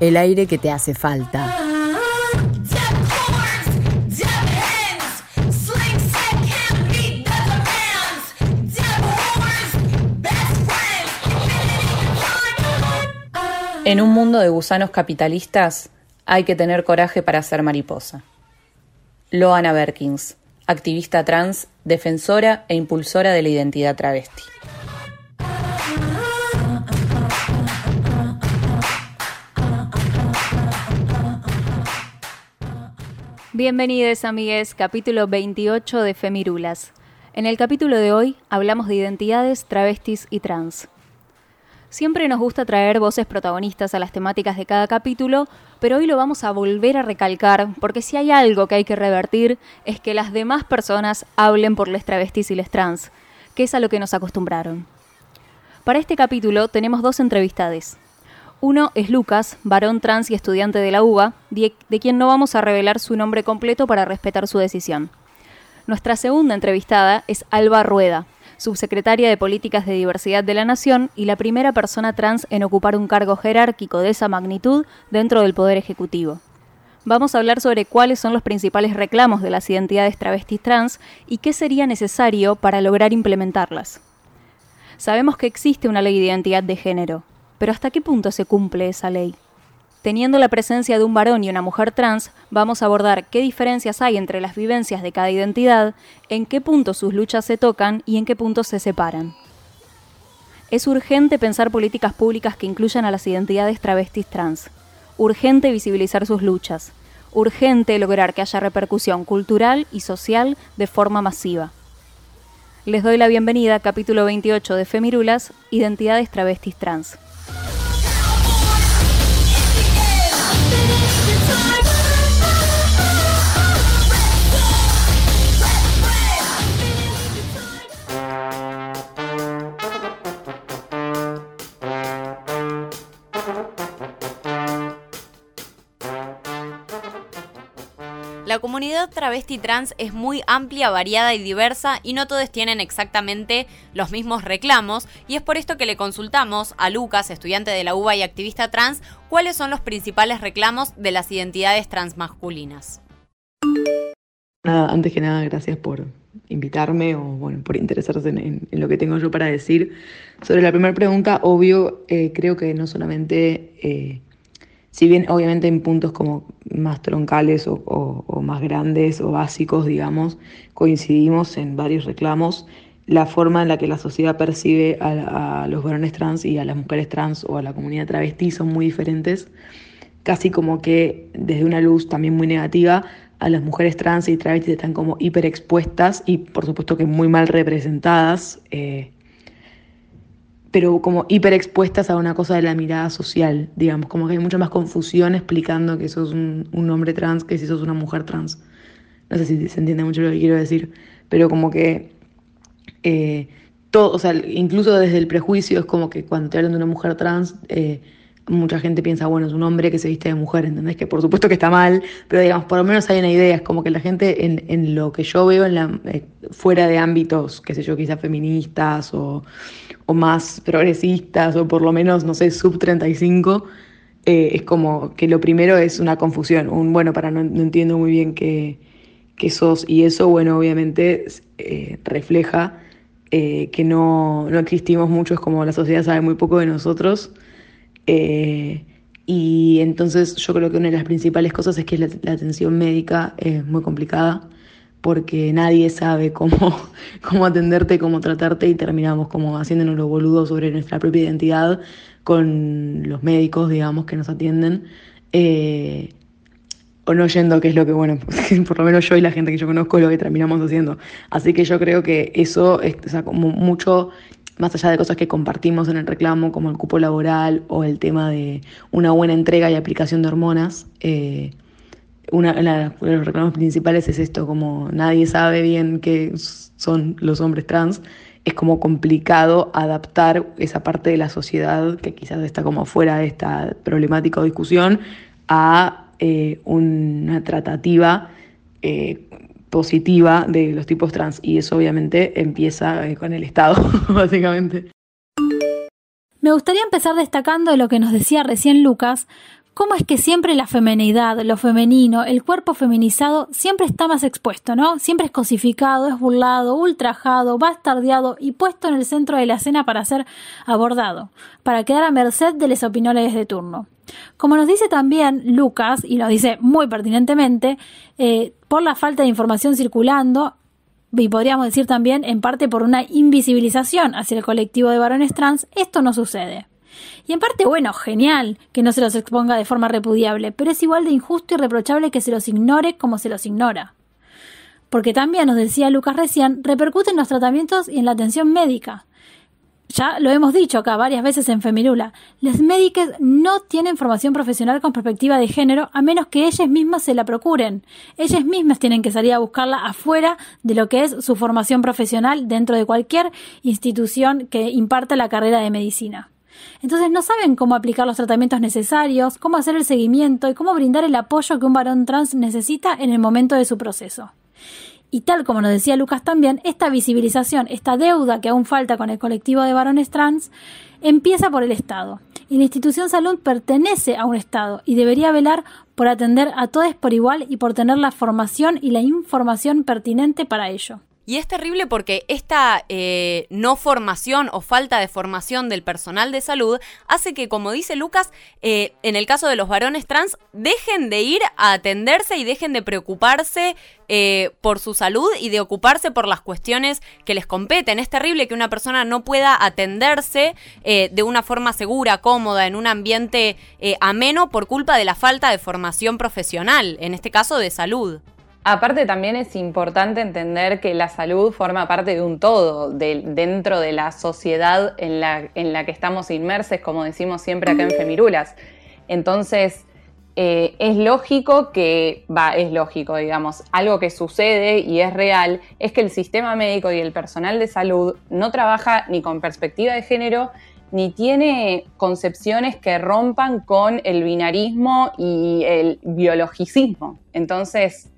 El aire que te hace falta. En un mundo de gusanos capitalistas hay que tener coraje para ser mariposa. Loana Berkins, activista trans, defensora e impulsora de la identidad travesti. Bienvenidos amigues, capítulo 28 de Femirulas. En el capítulo de hoy hablamos de identidades, travestis y trans. Siempre nos gusta traer voces protagonistas a las temáticas de cada capítulo, pero hoy lo vamos a volver a recalcar porque si hay algo que hay que revertir es que las demás personas hablen por les travestis y les trans, que es a lo que nos acostumbraron. Para este capítulo tenemos dos entrevistades. Uno es Lucas, varón trans y estudiante de la UBA, de, quien no vamos a revelar su nombre completo para respetar su decisión. Nuestra segunda entrevistada es Alba Rueda, subsecretaria de Políticas de Diversidad de la Nación y la primera persona trans en ocupar un cargo jerárquico de esa magnitud dentro del Poder Ejecutivo. Vamos a hablar sobre cuáles son los principales reclamos de las identidades travestis trans y qué sería necesario para lograr implementarlas. Sabemos que existe una ley de identidad de género, pero ¿hasta qué punto se cumple esa ley? Teniendo la presencia de un varón y una mujer trans, vamos a abordar qué diferencias hay entre las vivencias de cada identidad, en qué punto sus luchas se tocan y en qué puntos se separan. Es urgente pensar políticas públicas que incluyan a las identidades travestis trans. Urgente visibilizar sus luchas. Urgente lograr que haya repercusión cultural y social de forma masiva. Les doy la bienvenida a capítulo 28 de Femirulas, Identidades travestis trans. Comunidad travesti trans es muy amplia, variada y diversa y no todos tienen exactamente los mismos reclamos y es por esto que le consultamos a Lucas, estudiante de la UBA y activista trans, cuáles son los principales reclamos de las identidades transmasculinas. Nada, antes que nada, gracias por invitarme o bueno, por interesarse en, lo que tengo yo para decir. Sobre la primera pregunta, obvio, eh, creo que no solamente eh, si bien obviamente en puntos como más troncales o, más grandes o básicos, digamos, coincidimos en varios reclamos, la forma en la que la sociedad percibe a, los varones trans y a las mujeres trans o a la comunidad travesti son muy diferentes, casi como que desde una luz también muy negativa, a las mujeres trans y travestis están como hiperexpuestas y por supuesto que muy mal representadas. Eh, pero como hiperexpuestas a una cosa de la mirada social, digamos, como que hay mucha más confusión explicando que sos un, hombre trans que si sos una mujer trans. No sé si se entiende mucho lo que quiero decir, pero como que eh, todo, o sea, incluso desde el prejuicio es como que cuando te hablan de una mujer trans, eh, mucha gente piensa, bueno, es un hombre que se viste de mujer, ¿entendés? Que por supuesto que está mal, pero digamos, por lo menos hay una idea, es como que la gente en, en lo que yo veo en la, eh, fuera de ámbitos, qué sé yo, quizás feministas o, o, más progresistas o por lo menos, no sé, sub 35, eh, es como que lo primero es una confusión, un, bueno, para no, entiendo muy bien qué, qué, sos y eso, bueno, obviamente eh, refleja que no, no existimos mucho, es como la sociedad sabe muy poco de nosotros. Eh, y entonces yo creo que una de las principales cosas es que la, atención médica es muy complicada porque nadie sabe cómo, cómo atenderte, cómo tratarte y terminamos como haciéndonos los boludos sobre nuestra propia identidad con los médicos, digamos, que nos atienden. Eh, o no yendo, que es lo que, bueno, por lo menos yo y la gente que yo conozco lo que terminamos haciendo. Así que yo creo que eso es como mucho más allá de cosas que compartimos en el reclamo, como el cupo laboral o el tema de una buena entrega y aplicación de hormonas, eh, una, de los reclamos principales es esto, como nadie sabe bien qué son los hombres trans, es como complicado adaptar esa parte de la sociedad que quizás está como fuera de esta problemática o discusión a eh, una tratativa eh, positiva de los tipos trans. Y eso obviamente empieza eh, con el Estado, básicamente. Me gustaría empezar destacando lo que nos decía recién Lucas, cómo es que siempre la femenidad, lo femenino, el cuerpo feminizado siempre está más expuesto, ¿no? Siempre es cosificado, es burlado, ultrajado, bastardeado y puesto en el centro de la escena para ser abordado, para quedar a merced de las opiniones de turno. Como nos dice también Lucas, y lo dice muy pertinentemente, eh, por la falta de información circulando, y podríamos decir también en parte por una invisibilización hacia el colectivo de varones trans, esto no sucede. Y en parte, bueno, genial que no se los exponga de forma repudiable, pero es igual de injusto y reprochable que se los ignore como se los ignora. Porque también, nos decía Lucas recién, repercute en los tratamientos y en la atención médica. Ya lo hemos dicho acá varias veces en Femirula, las médicas no tienen formación profesional con perspectiva de género a menos que ellas mismas se la procuren. Ellas mismas tienen que salir a buscarla afuera de lo que es su formación profesional dentro de cualquier institución que imparta la carrera de medicina. Entonces no saben cómo aplicar los tratamientos necesarios, cómo hacer el seguimiento y cómo brindar el apoyo que un varón trans necesita en el momento de su proceso. Y tal como nos decía Lucas también, esta visibilización, esta deuda que aún falta con el colectivo de varones trans, empieza por el Estado. Y la institución salud pertenece a un Estado y debería velar por atender a todos por igual y por tener la formación y la información pertinente para ello. Y es terrible porque esta eh, no formación o falta de formación del personal de salud hace que, como dice Lucas, eh, en el caso de los varones trans, dejen de ir a atenderse y dejen de preocuparse eh, por su salud y de ocuparse por las cuestiones que les competen. Es terrible que una persona no pueda atenderse de una forma segura, cómoda, en un ambiente ameno por culpa de la falta de formación profesional, en este caso de salud. Aparte también es importante entender que la salud forma parte de un todo, dentro de la sociedad en la, en la que estamos inmersos, como decimos siempre acá en Femirulas. Entonces, eh, es lógico que, va, es lógico, digamos, algo que sucede y es real, es que el sistema médico y el personal de salud no trabaja ni con perspectiva de género, ni tiene concepciones que rompan con el binarismo y el biologicismo. Entonces,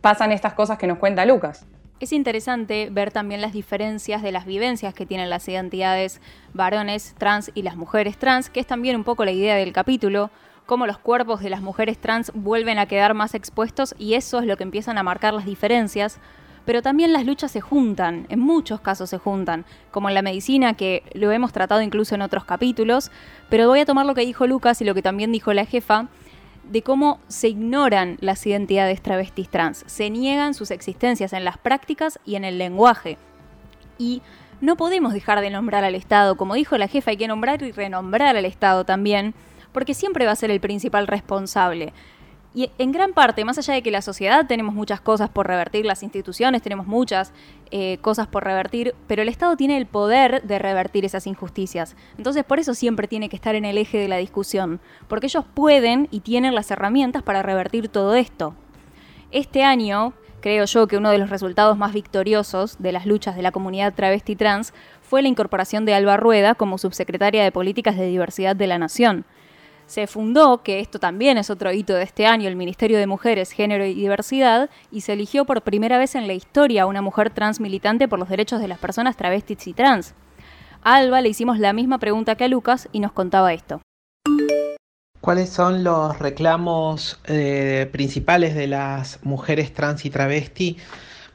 pasan estas cosas que nos cuenta Lucas. Es interesante ver también las diferencias de las vivencias que tienen las identidades varones trans y las mujeres trans, que es también un poco la idea del capítulo, cómo los cuerpos de las mujeres trans vuelven a quedar más expuestos y eso es lo que empiezan a marcar las diferencias. Pero también las luchas se juntan, en muchos casos se juntan, como en la medicina, que lo hemos tratado incluso en otros capítulos, pero voy a tomar lo que dijo Lucas y lo que también dijo la jefa, de cómo se ignoran las identidades travestis trans, se niegan sus existencias en las prácticas y en el lenguaje. Y no podemos dejar de nombrar al Estado, como dijo la jefa, hay que nombrar y renombrar al Estado también, porque siempre va a ser el principal responsable. Y en gran parte, más allá de que la sociedad tenemos muchas cosas por revertir, las instituciones tenemos muchas eh, cosas por revertir, pero el Estado tiene el poder de revertir esas injusticias. Entonces por eso siempre tiene que estar en el eje de la discusión, porque ellos pueden y tienen las herramientas para revertir todo esto. Este año, creo yo que uno de los resultados más victoriosos de las luchas de la comunidad travesti trans fue la incorporación de Alba Rueda como subsecretaria de Políticas de Diversidad de la Nación se fundó, que esto también es otro hito de este año, el Ministerio de Mujeres, Género y Diversidad, y se eligió por primera vez en la historia a una mujer trans militante por los derechos de las personas travestis y trans. A Alba le hicimos la misma pregunta que a Lucas y nos contaba esto. ¿Cuáles son los reclamos eh, principales de las mujeres trans y travesti?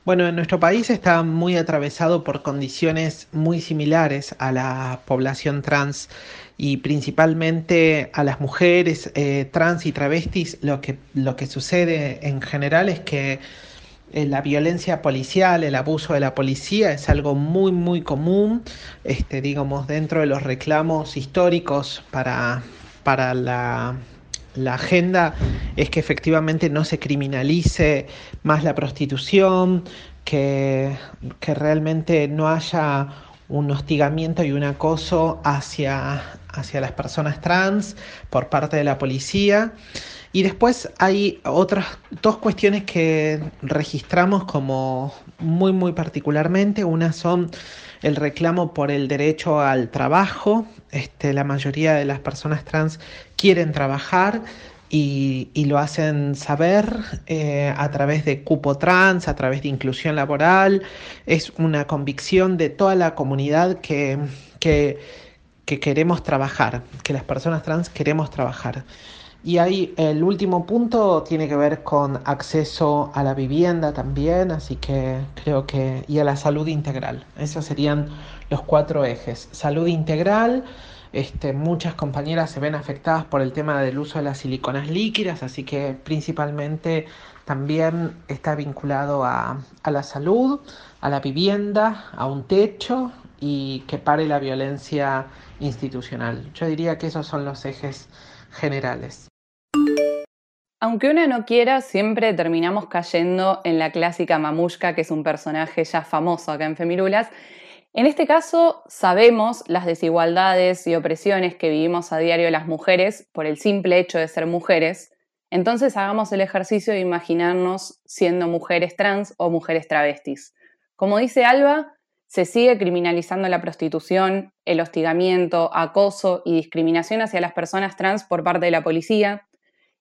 Bueno, en nuestro país está muy atravesado por condiciones muy similares a la población trans y principalmente a las mujeres eh, trans y travestis lo que, lo que sucede en general es que eh, la violencia policial, el abuso de la policía es algo muy muy común, este, digamos, dentro de los reclamos históricos para, para la, la agenda es que efectivamente no se criminalice más la prostitución, que, que realmente no haya un hostigamiento y un acoso hacia, hacia las personas trans por parte de la policía. Y después hay otras dos cuestiones que registramos como muy, muy particularmente. Una son el reclamo por el derecho al trabajo. Este, la mayoría de las personas trans quieren trabajar y, lo hacen saber eh, a través de cupo trans, a través de inclusión laboral. Es una convicción de toda la comunidad que, que queremos trabajar, que las personas trans queremos trabajar. Y ahí el último punto tiene que ver con acceso a la vivienda también, así que creo que, y a la salud integral. Esos serían los cuatro ejes. Salud integral, este, muchas compañeras se ven afectadas por el tema del uso de las siliconas líquidas, así que principalmente también está vinculado a, a la salud, a la vivienda, a un techo y que pare la violencia institucional. Yo diría que esos son los ejes generales. Aunque una no quiera, siempre terminamos cayendo en la clásica mamushka, que es un personaje ya famoso acá en Femirulas. En este caso, sabemos las desigualdades y opresiones que vivimos a diario las mujeres por el simple hecho de ser mujeres. Entonces hagamos el ejercicio de imaginarnos siendo mujeres trans o mujeres travestis. Como dice Alba, se sigue criminalizando la prostitución, el hostigamiento, acoso y discriminación hacia las personas trans por parte de la policía.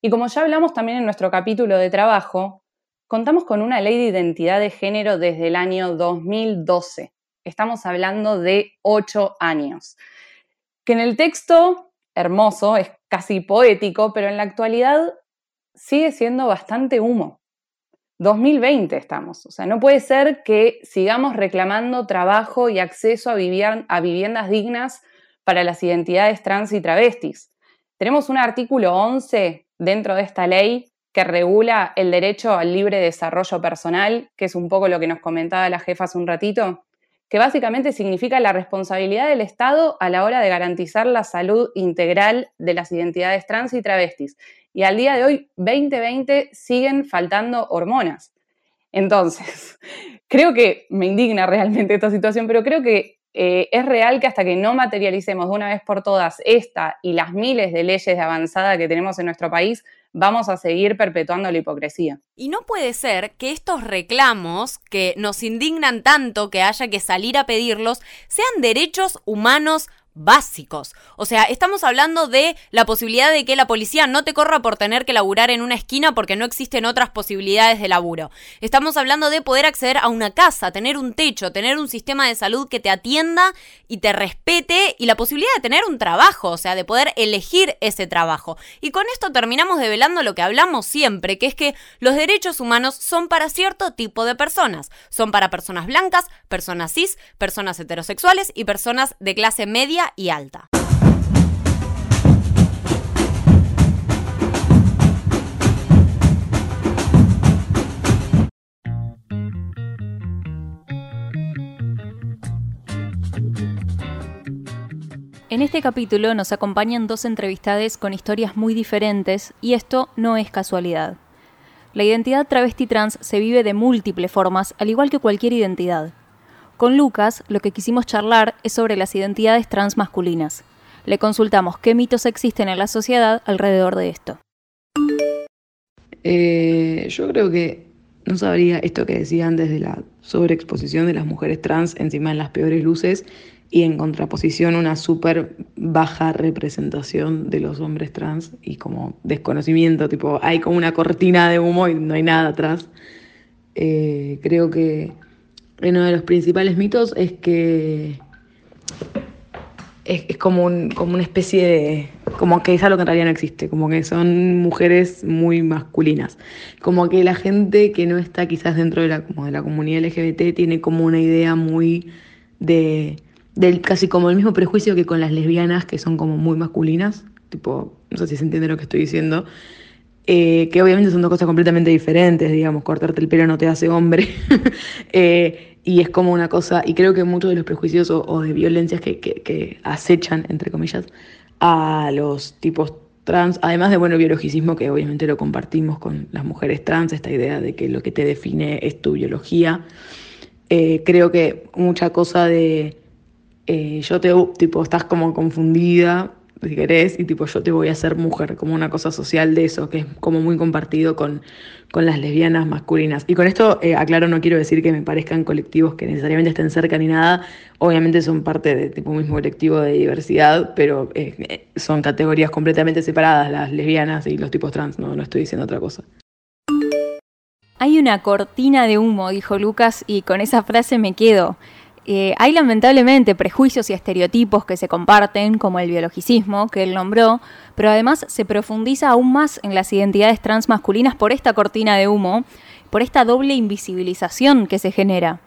Y como ya hablamos también en nuestro capítulo de trabajo, contamos con una ley de identidad de género desde el año 2012. Estamos hablando de ocho años. Que en el texto, hermoso, es casi poético, pero en la actualidad sigue siendo bastante humo. 2020 estamos. O sea, no puede ser que sigamos reclamando trabajo y acceso a, viviendas dignas para las identidades trans y travestis. Tenemos un artículo 11 dentro de esta ley que regula el derecho al libre desarrollo personal, que es un poco lo que nos comentaba la jefa hace un ratito, que básicamente significa la responsabilidad del Estado a la hora de garantizar la salud integral de las identidades trans y travestis. Y al día de hoy, 2020, siguen faltando hormonas. Entonces, creo que me indigna realmente esta situación, pero creo que eh, es real que hasta que no materialicemos de una vez por todas esta y las miles de leyes de avanzada que tenemos en nuestro país, vamos a seguir perpetuando la hipocresía. Y no puede ser que estos reclamos, que nos indignan tanto que haya que salir a pedirlos, sean derechos humanos básicos. O sea, estamos hablando de la posibilidad de que la policía no te corra por tener que laburar en una esquina porque no existen otras posibilidades de laburo. Estamos hablando de poder acceder a una casa, tener un techo, tener un sistema de salud que te atienda y te respete y la posibilidad de tener un trabajo, o sea, de poder elegir ese trabajo. Y con esto terminamos develando lo que hablamos siempre, que es que los derechos humanos son para cierto tipo de personas. Son para personas blancas, personas cis, personas heterosexuales y personas de clase media y alta. En este capítulo nos acompañan dos entrevistades con historias muy diferentes y esto no es casualidad. La identidad travesti trans se vive de múltiples formas, al igual que cualquier identidad. Con Lucas, lo que quisimos charlar es sobre las identidades transmasculinas. Le consultamos qué mitos existen en la sociedad alrededor de esto. Eh, yo creo que no sabría esto que decía antes de la sobreexposición de las mujeres trans encima en las peores luces y en contraposición una súper baja representación de los hombres trans y como desconocimiento, tipo hay como una cortina de humo y no hay nada atrás. Eh, creo que uno de los principales mitos es que es, como, como una especie de... como que es algo que en realidad no existe, como que son mujeres muy masculinas. Como que la gente que no está quizás dentro de la, como de la comunidad LGBT tiene como una idea muy de... Del, casi como el mismo prejuicio que con las lesbianas, que son como muy masculinas, tipo, no sé si se entiende lo que estoy diciendo, eh, que obviamente son dos cosas completamente diferentes, digamos, cortarte el pelo no te hace hombre, eh, y es como una cosa, y creo que muchos de los prejuicios o, de violencias que, acechan, entre comillas, a los tipos trans, además de, bueno, biologicismo, que obviamente lo compartimos con las mujeres trans, esta idea de que lo que te define es tu biología, eh, creo que mucha cosa de yo te, tipo, estás como confundida, si querés, y tipo, yo te voy a hacer mujer, como una cosa social de eso, que es como muy compartido con, con las lesbianas masculinas. Y con esto, eh, aclaro, no quiero decir que me parezcan colectivos que necesariamente estén cerca ni nada, obviamente son parte de tipo mismo colectivo de diversidad, pero eh, son categorías completamente separadas, las lesbianas y los tipos trans, no, no estoy diciendo otra cosa. Hay una cortina de humo, dijo Lucas, y con esa frase me quedo. Eh, hay lamentablemente prejuicios y estereotipos que se comparten, como el biologicismo, que él nombró, pero además se profundiza aún más en las identidades trans masculinas por esta cortina de humo, por esta doble invisibilización que se genera.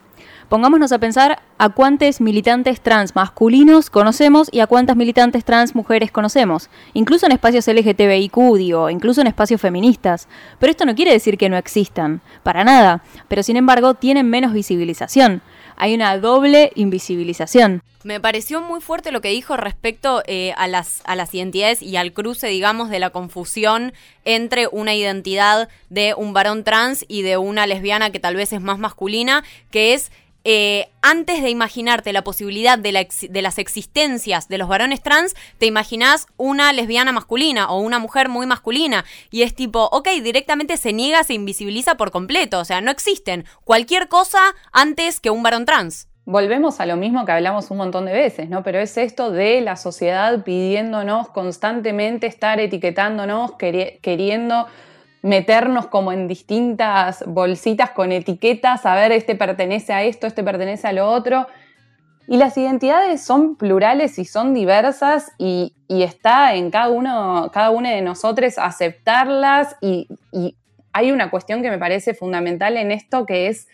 Pongámonos a pensar a cuántos militantes trans masculinos conocemos y a cuántas militantes trans mujeres conocemos, incluso en espacios LGTBIQ, digo, incluso en espacios feministas. Pero esto no quiere decir que no existan, para nada, pero sin embargo tienen menos visibilización hay una doble invisibilización. Me pareció muy fuerte lo que dijo respecto eh, a, las, a las identidades y al cruce, digamos, de la confusión entre una identidad de un varón trans y de una lesbiana que tal vez es más masculina, que es eh, antes de imaginarte la posibilidad de, las existencias de los varones trans, te imaginas una lesbiana masculina o una mujer muy masculina. Y es tipo, ok, directamente se niega, se invisibiliza por completo. O sea, no existen cualquier cosa antes que un varón trans. Volvemos a lo mismo que hablamos un montón de veces, ¿no? Pero es esto de la sociedad pidiéndonos constantemente estar etiquetándonos, queriendo meternos como en distintas bolsitas con etiquetas, a ver, este pertenece a esto, este pertenece a lo otro. Y las identidades son plurales y son diversas y, está en cada uno, cada uno de nosotros aceptarlas y, hay una cuestión que me parece fundamental en esto que es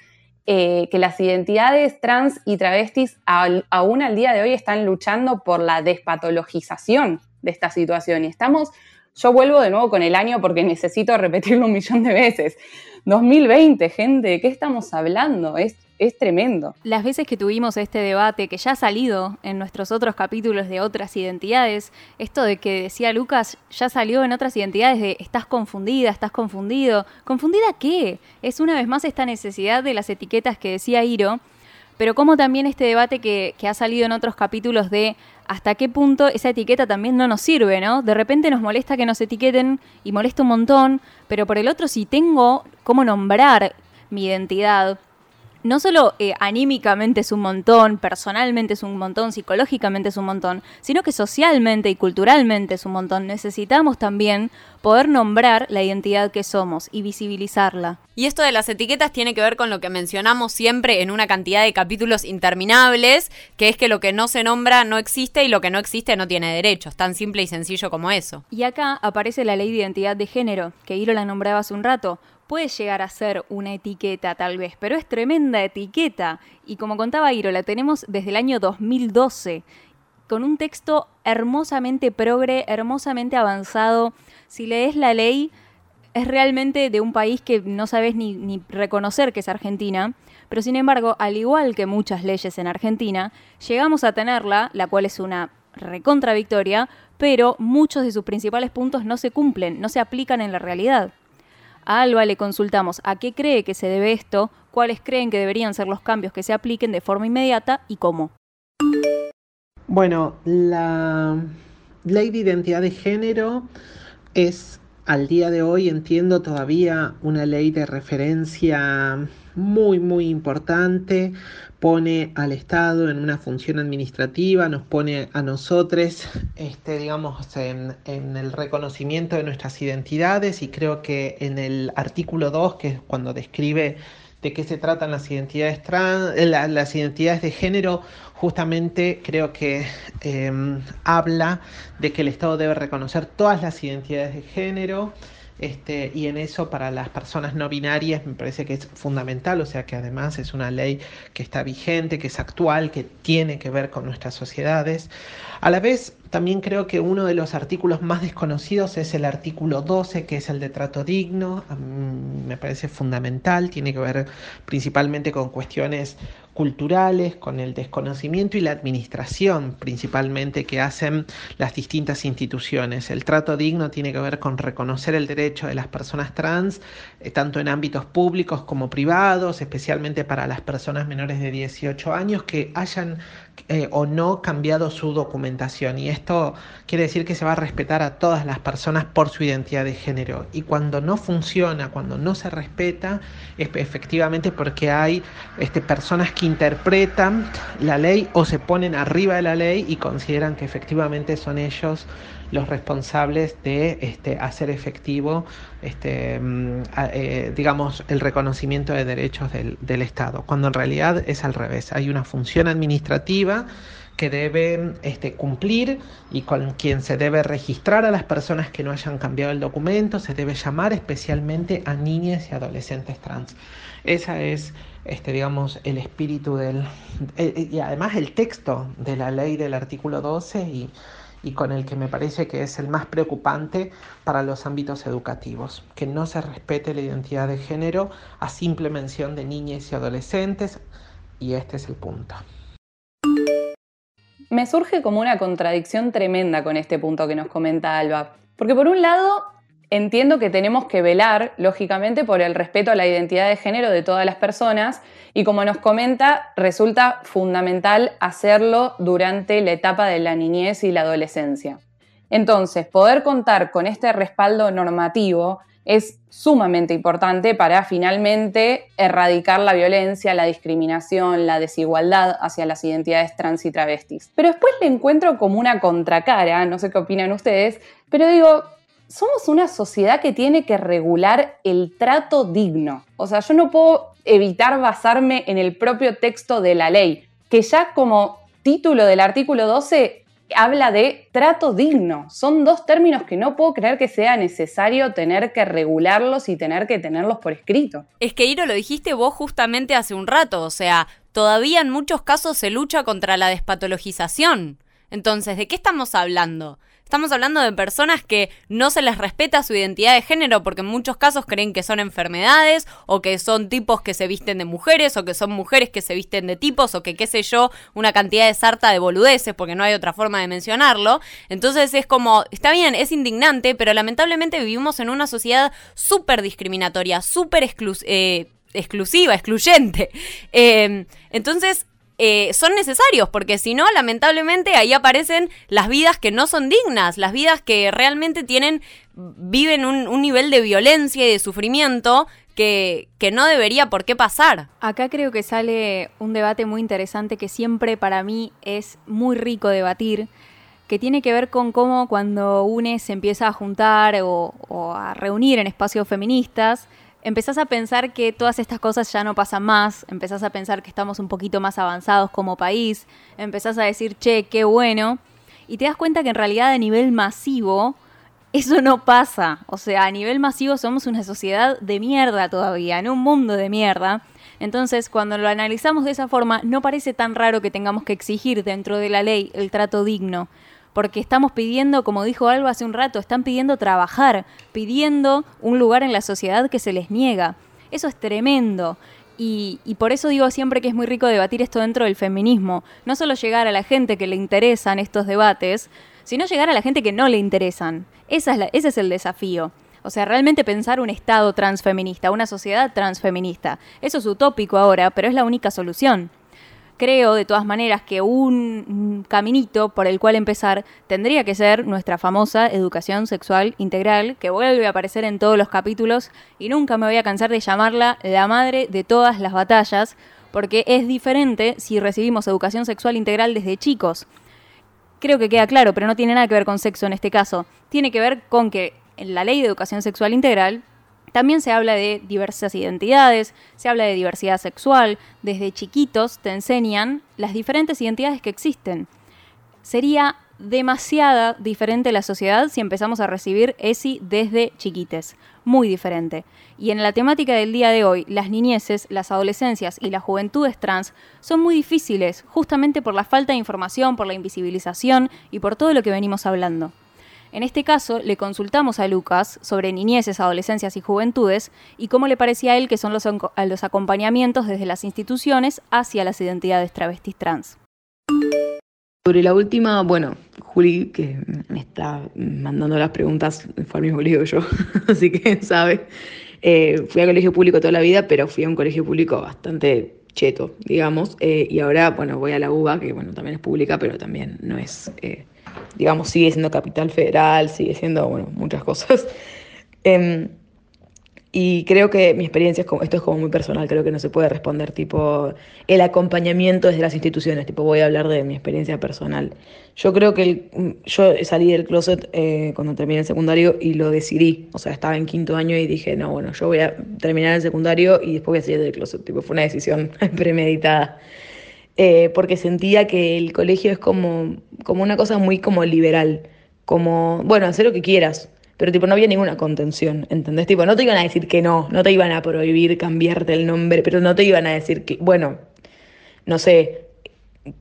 eh, que las identidades trans y travestis aún al día de hoy están luchando por la despatologización de esta situación y estamos yo vuelvo de nuevo con el año porque necesito repetirlo un millón de veces. 2020, gente, ¿de qué estamos hablando? Es, es tremendo. Las veces que tuvimos este debate, que ya ha salido en nuestros otros capítulos de otras identidades, esto de que decía Lucas, ya salió en otras identidades de estás confundida, estás confundido. ¿Confundida qué? Es una vez más esta necesidad de las etiquetas que decía Iro, pero como también este debate que, que ha salido en otros capítulos de hasta qué punto esa etiqueta también no nos sirve, ¿no? De repente nos molesta que nos etiqueten y molesta un montón, pero por el otro si tengo cómo nombrar mi identidad, no solo eh, anímicamente es un montón, personalmente es un montón, psicológicamente es un montón, sino que socialmente y culturalmente es un montón. Necesitamos también poder nombrar la identidad que somos y visibilizarla. Y esto de las etiquetas tiene que ver con lo que mencionamos siempre en una cantidad de capítulos interminables, que es que lo que no se nombra no existe y lo que no existe no tiene derechos, tan simple y sencillo como eso. Y acá aparece la ley de identidad de género, que Iro la nombraba hace un rato puede llegar a ser una etiqueta tal vez, pero es tremenda etiqueta. Y como contaba Iro, la tenemos desde el año 2012, con un texto hermosamente progre, hermosamente avanzado. Si lees la ley, es realmente de un país que no sabes ni, reconocer que es Argentina. Pero sin embargo, al igual que muchas leyes en Argentina, llegamos a tenerla, la cual es una recontra victoria, pero muchos de sus principales puntos no se cumplen, no se aplican en la realidad. A Alba le consultamos a qué cree que se debe esto, cuáles creen que deberían ser los cambios que se apliquen de forma inmediata y cómo. Bueno, la ley de identidad de género es al día de hoy, entiendo, todavía una ley de referencia muy, muy importante pone al Estado en una función administrativa, nos pone a nosotros, este, digamos, en, el reconocimiento de nuestras identidades y creo que en el artículo 2, que es cuando describe de qué se tratan las identidades trans, eh, las identidades de género, justamente creo que em, habla de que el Estado debe reconocer todas las identidades de género este, y en eso para las personas no binarias me parece que es fundamental, o sea que además es una ley que está vigente, que es actual, que tiene que ver con nuestras sociedades. A la vez, también creo que uno de los artículos más desconocidos es el artículo 12, que es el de trato digno. me parece fundamental, tiene que ver principalmente con cuestiones culturales, con el desconocimiento y la administración principalmente que hacen las distintas instituciones. El trato digno tiene que ver con reconocer el derecho de las personas trans, eh, tanto en ámbitos públicos como privados, especialmente para las personas menores de 18 años que hayan eh, o no cambiado su documentación. Y esto quiere decir que se va a respetar a todas las personas por su identidad de género. Y cuando no funciona, cuando no se respeta, es efectivamente porque hay este, personas que interpretan la ley o se ponen arriba de la ley y consideran que efectivamente son ellos los responsables de este, hacer efectivo, este, mm, eh, digamos, el reconocimiento de derechos del, Estado, cuando en realidad es al revés. Hay una función administrativa que debe este, cumplir y con quien se debe registrar a las personas que no hayan cambiado el documento, se debe llamar especialmente a niñas y adolescentes trans. Esa es, este, digamos, el espíritu del... Eh, y además el texto de la ley del artículo 12 y y con el que me parece que es el más preocupante para los ámbitos educativos, que no se respete la identidad de género a simple mención de niñas y adolescentes, y este es el punto. Me surge como una contradicción tremenda con este punto que nos comenta Alba, porque por un lado entiendo que tenemos que velar, lógicamente, por el respeto a la identidad de género de todas las personas y como nos comenta, resulta fundamental hacerlo durante la etapa de la niñez y la adolescencia. Entonces, poder contar con este respaldo normativo es sumamente importante para finalmente erradicar la violencia, la discriminación, la desigualdad hacia las identidades trans y travestis. Pero después le encuentro como una contracara, no sé qué opinan ustedes, pero digo, somos una sociedad que tiene que regular el trato digno. O sea, yo no puedo evitar basarme en el propio texto de la ley, que ya como título del artículo 12 habla de trato digno. Son dos términos que no puedo creer que sea necesario tener que regularlos y tener que tenerlos por escrito. Es que, Iro, lo dijiste vos justamente hace un rato, o sea, todavía en muchos casos se lucha contra la despatologización. Entonces, ¿de qué estamos hablando? Estamos hablando de personas que no se les respeta su identidad de género porque en muchos casos creen que son enfermedades o que son tipos que se visten de mujeres o que son mujeres que se visten de tipos o que qué sé yo, una cantidad de sarta de boludeces porque no hay otra forma de mencionarlo. Entonces es como, está bien, es indignante, pero lamentablemente vivimos en una sociedad súper discriminatoria, súper eh, exclusiva, excluyente. Eh, entonces eh, son necesarios, porque si no, lamentablemente ahí aparecen las vidas que no son dignas, las vidas que realmente tienen, viven un, nivel de violencia y de sufrimiento que, que, no debería por qué pasar. Acá creo que sale un debate muy interesante que siempre para mí es muy rico debatir, que tiene que ver con cómo cuando UNE se empieza a juntar o, o a reunir en espacios feministas, empezás a pensar que todas estas cosas ya no pasan más, empezás a pensar que estamos un poquito más avanzados como país, empezás a decir, che, qué bueno, y te das cuenta que en realidad a nivel masivo eso no pasa, o sea, a nivel masivo somos una sociedad de mierda todavía, en un mundo de mierda. Entonces, cuando lo analizamos de esa forma, no parece tan raro que tengamos que exigir dentro de la ley el trato digno, porque estamos pidiendo, como dijo Alba hace un rato, están pidiendo trabajar, pidiendo un lugar en la sociedad que se les niega. Eso es tremendo. Y, por eso digo siempre que es muy rico debatir esto dentro del feminismo. No solo llegar a la gente que le interesan estos debates, sino llegar a la gente que no le interesan. Esa es ese es el desafío. O sea, realmente pensar un Estado transfeminista, una sociedad transfeminista. Eso es utópico ahora, pero es la única solución creo de todas maneras que un caminito por el cual empezar tendría que ser nuestra famosa educación sexual integral, que vuelve a aparecer en todos los capítulos y nunca me voy a cansar de llamarla la madre de todas las batallas, porque es diferente si recibimos educación sexual integral desde chicos. Creo que queda claro, pero no tiene nada que ver con sexo en este caso. Tiene que ver con que la ley de educación sexual integral también se habla de diversas identidades, se habla de diversidad sexual, desde chiquitos te enseñan las diferentes identidades que existen. Sería demasiada diferente la sociedad si empezamos a recibir ESI desde chiquites, muy diferente. Y en la temática del día de hoy, las niñeces, las adolescencias y las juventudes trans son muy difíciles, justamente por la falta de información, por la invisibilización y por todo lo que venimos hablando. En este caso, le consultamos a Lucas sobre niñeces, adolescencias y juventudes y cómo le parecía a él que son los, acompañamientos desde las instituciones hacia las identidades travestis trans. Sobre la última, bueno, Juli, que me está mandando las preguntas, fue al mismo colegio yo, así que sabe. Eh, fui a colegio público toda la vida, pero fui a un colegio público bastante cheto, digamos. Eh, y ahora, bueno, voy a la UBA, que bueno, también es pública, pero también no es, eh, digamos, sigue siendo capital federal, sigue siendo, bueno, muchas cosas. Em, y creo que mi experiencia es como, esto es como muy personal, creo que no se puede responder tipo el acompañamiento desde las instituciones, tipo voy a hablar de mi experiencia personal. Yo creo que yo salí del closet eh, cuando terminé el secundario y lo decidí, o sea, estaba en quinto año y dije, no, bueno, yo voy a terminar el secundario y después voy a salir del closet, tipo fue una decisión premeditada. Eh, porque sentía que el colegio es como, como una cosa muy como liberal, como, bueno, hacer lo que quieras, pero tipo no había ninguna contención, ¿entendés? Tipo, no te iban a decir que no, no te iban a prohibir cambiarte el nombre, pero no te iban a decir que, bueno, no sé,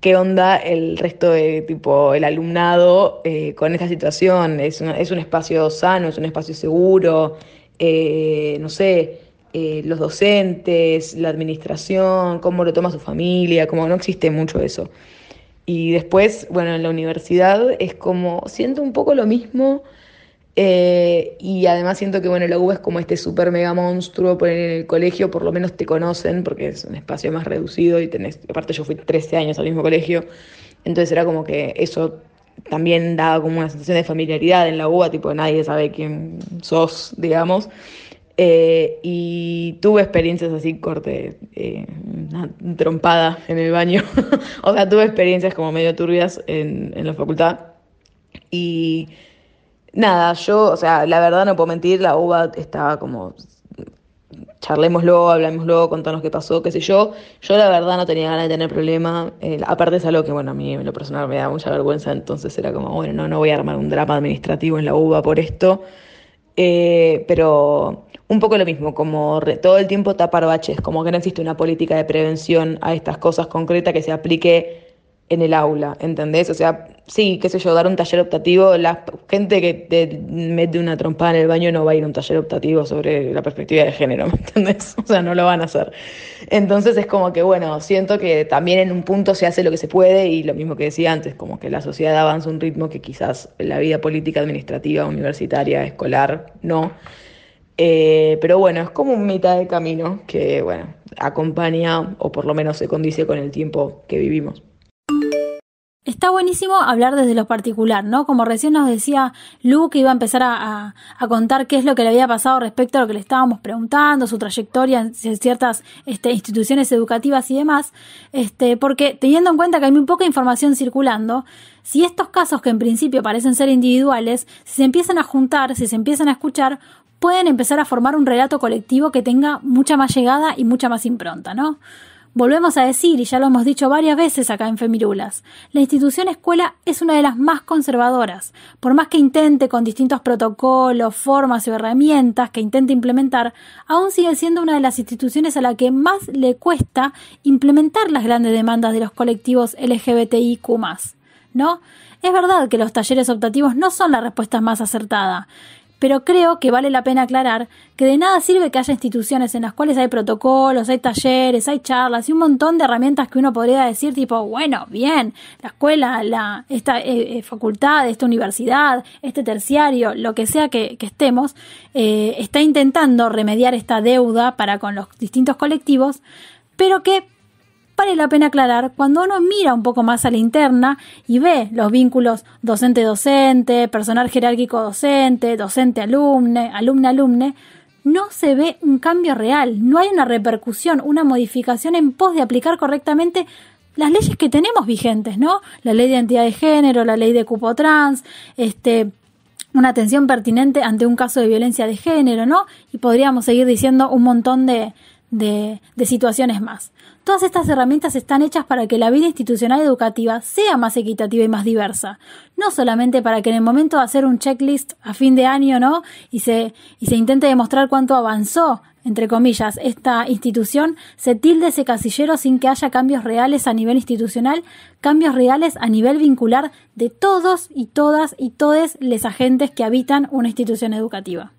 qué onda el resto de, tipo, el alumnado eh, con esta situación, es, es un espacio sano, es un espacio seguro, eh, no sé, eh, los docentes, la administración, cómo lo toma su familia, como no existe mucho eso. Y después, bueno, en la universidad es como, siento un poco lo mismo, eh, y además siento que bueno, la UBA es como este super mega monstruo, por en el colegio por lo menos te conocen, porque es un espacio más reducido y tenés, aparte yo fui 13 años al mismo colegio, entonces era como que eso también daba como una sensación de familiaridad en la UBA, tipo nadie sabe quién sos, digamos. Eh, y tuve experiencias así, corte, eh, una trompada en el baño. o sea, tuve experiencias como medio turbias en, en la facultad. Y nada, yo, o sea, la verdad no puedo mentir, la UBA estaba como, charlémoslo, hablemoslo, contanos qué pasó, qué sé yo. Yo la verdad no tenía ganas de tener problema. Eh, aparte es algo que, bueno, a mí lo personal me da mucha vergüenza, entonces era como, bueno, no, no voy a armar un drama administrativo en la UBA por esto. Eh, pero un poco lo mismo, como todo el tiempo tapar baches, como que no existe una política de prevención a estas cosas concretas que se aplique en el aula, ¿entendés? O sea, sí, qué sé yo, dar un taller optativo, la gente que te mete una trompada en el baño no va a ir a un taller optativo sobre la perspectiva de género, ¿me entendés? O sea, no lo van a hacer. Entonces es como que, bueno, siento que también en un punto se hace lo que se puede y lo mismo que decía antes, como que la sociedad avanza un ritmo que quizás la vida política, administrativa, universitaria, escolar, no. Eh, pero bueno, es como un mitad de camino que, bueno, acompaña o por lo menos se condice con el tiempo que vivimos. Está buenísimo hablar desde lo particular, ¿no? Como recién nos decía Lu, que iba a empezar a, contar qué es lo que le había pasado respecto a lo que le estábamos preguntando, su trayectoria en ciertas este, instituciones educativas y demás, este, porque teniendo en cuenta que hay muy poca información circulando, si estos casos que en principio parecen ser individuales, si se empiezan a juntar, si se empiezan a escuchar, pueden empezar a formar un relato colectivo que tenga mucha más llegada y mucha más impronta, ¿no? Volvemos a decir, y ya lo hemos dicho varias veces acá en Femirulas, la institución escuela es una de las más conservadoras. Por más que intente con distintos protocolos, formas o herramientas que intente implementar, aún sigue siendo una de las instituciones a la que más le cuesta implementar las grandes demandas de los colectivos LGBTIQ. ¿No? Es verdad que los talleres optativos no son la respuesta más acertada pero creo que vale la pena aclarar que de nada sirve que haya instituciones en las cuales hay protocolos, hay talleres, hay charlas y un montón de herramientas que uno podría decir tipo, bueno, bien, la escuela, la, esta eh, eh, facultad, esta universidad, este terciario, lo que sea que, estemos, eh, está intentando remediar esta deuda para con los distintos colectivos, pero que vale la pena aclarar cuando uno mira un poco más a la interna y ve los vínculos docente-docente, personal jerárquico docente, docente-alumne, alumne-alumne, no se ve un cambio real, no hay una repercusión, una modificación en pos de aplicar correctamente las leyes que tenemos vigentes, ¿no? La ley de identidad de género, la ley de cupo trans, este, una atención pertinente ante un caso de violencia de género, ¿no? Y podríamos seguir diciendo un montón de, de, situaciones más. Todas estas herramientas están hechas para que la vida institucional educativa sea más equitativa y más diversa. No solamente para que en el momento de hacer un checklist a fin de año, ¿no? Y se, y se intente demostrar cuánto avanzó, entre comillas, esta institución, se tilde ese casillero sin que haya cambios reales a nivel institucional, cambios reales a nivel vincular de todos y todas y todes los agentes que habitan una institución educativa.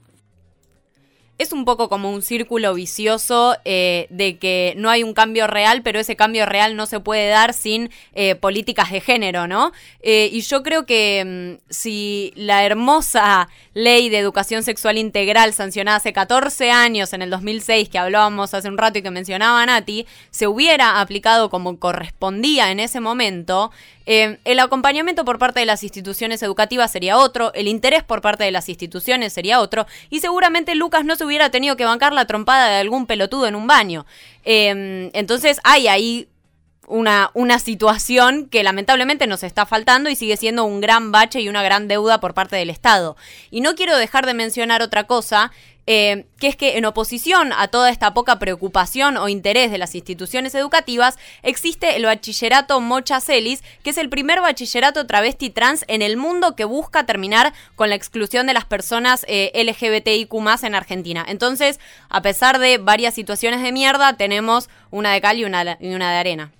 Es un poco como un círculo vicioso eh, de que no hay un cambio real, pero ese cambio real no se puede dar sin eh, políticas de género, ¿no? Eh, y yo creo que mm, si la hermosa ley de educación sexual integral sancionada hace 14 años, en el 2006, que hablábamos hace un rato y que mencionaba Nati, se hubiera aplicado como correspondía en ese momento, el acompañamiento por parte de las instituciones educativas sería otro, el interés por parte de las instituciones sería otro, y seguramente Lucas no se hubiera tenido que bancar la trompada de algún pelotudo en un baño. Em, entonces hay ahí una, una, situación que lamentablemente nos está faltando y sigue siendo un gran bache y una gran deuda por parte del Estado. Y no quiero dejar de mencionar otra cosa, eh, que es que en oposición a toda esta poca preocupación o interés de las instituciones educativas, existe el bachillerato Mocha Celis, que es el primer bachillerato travesti trans en el mundo que busca terminar con la exclusión de las personas eh, LGBTIQ en Argentina. Entonces, a pesar de varias situaciones de mierda, tenemos una de cal y una, y una de arena.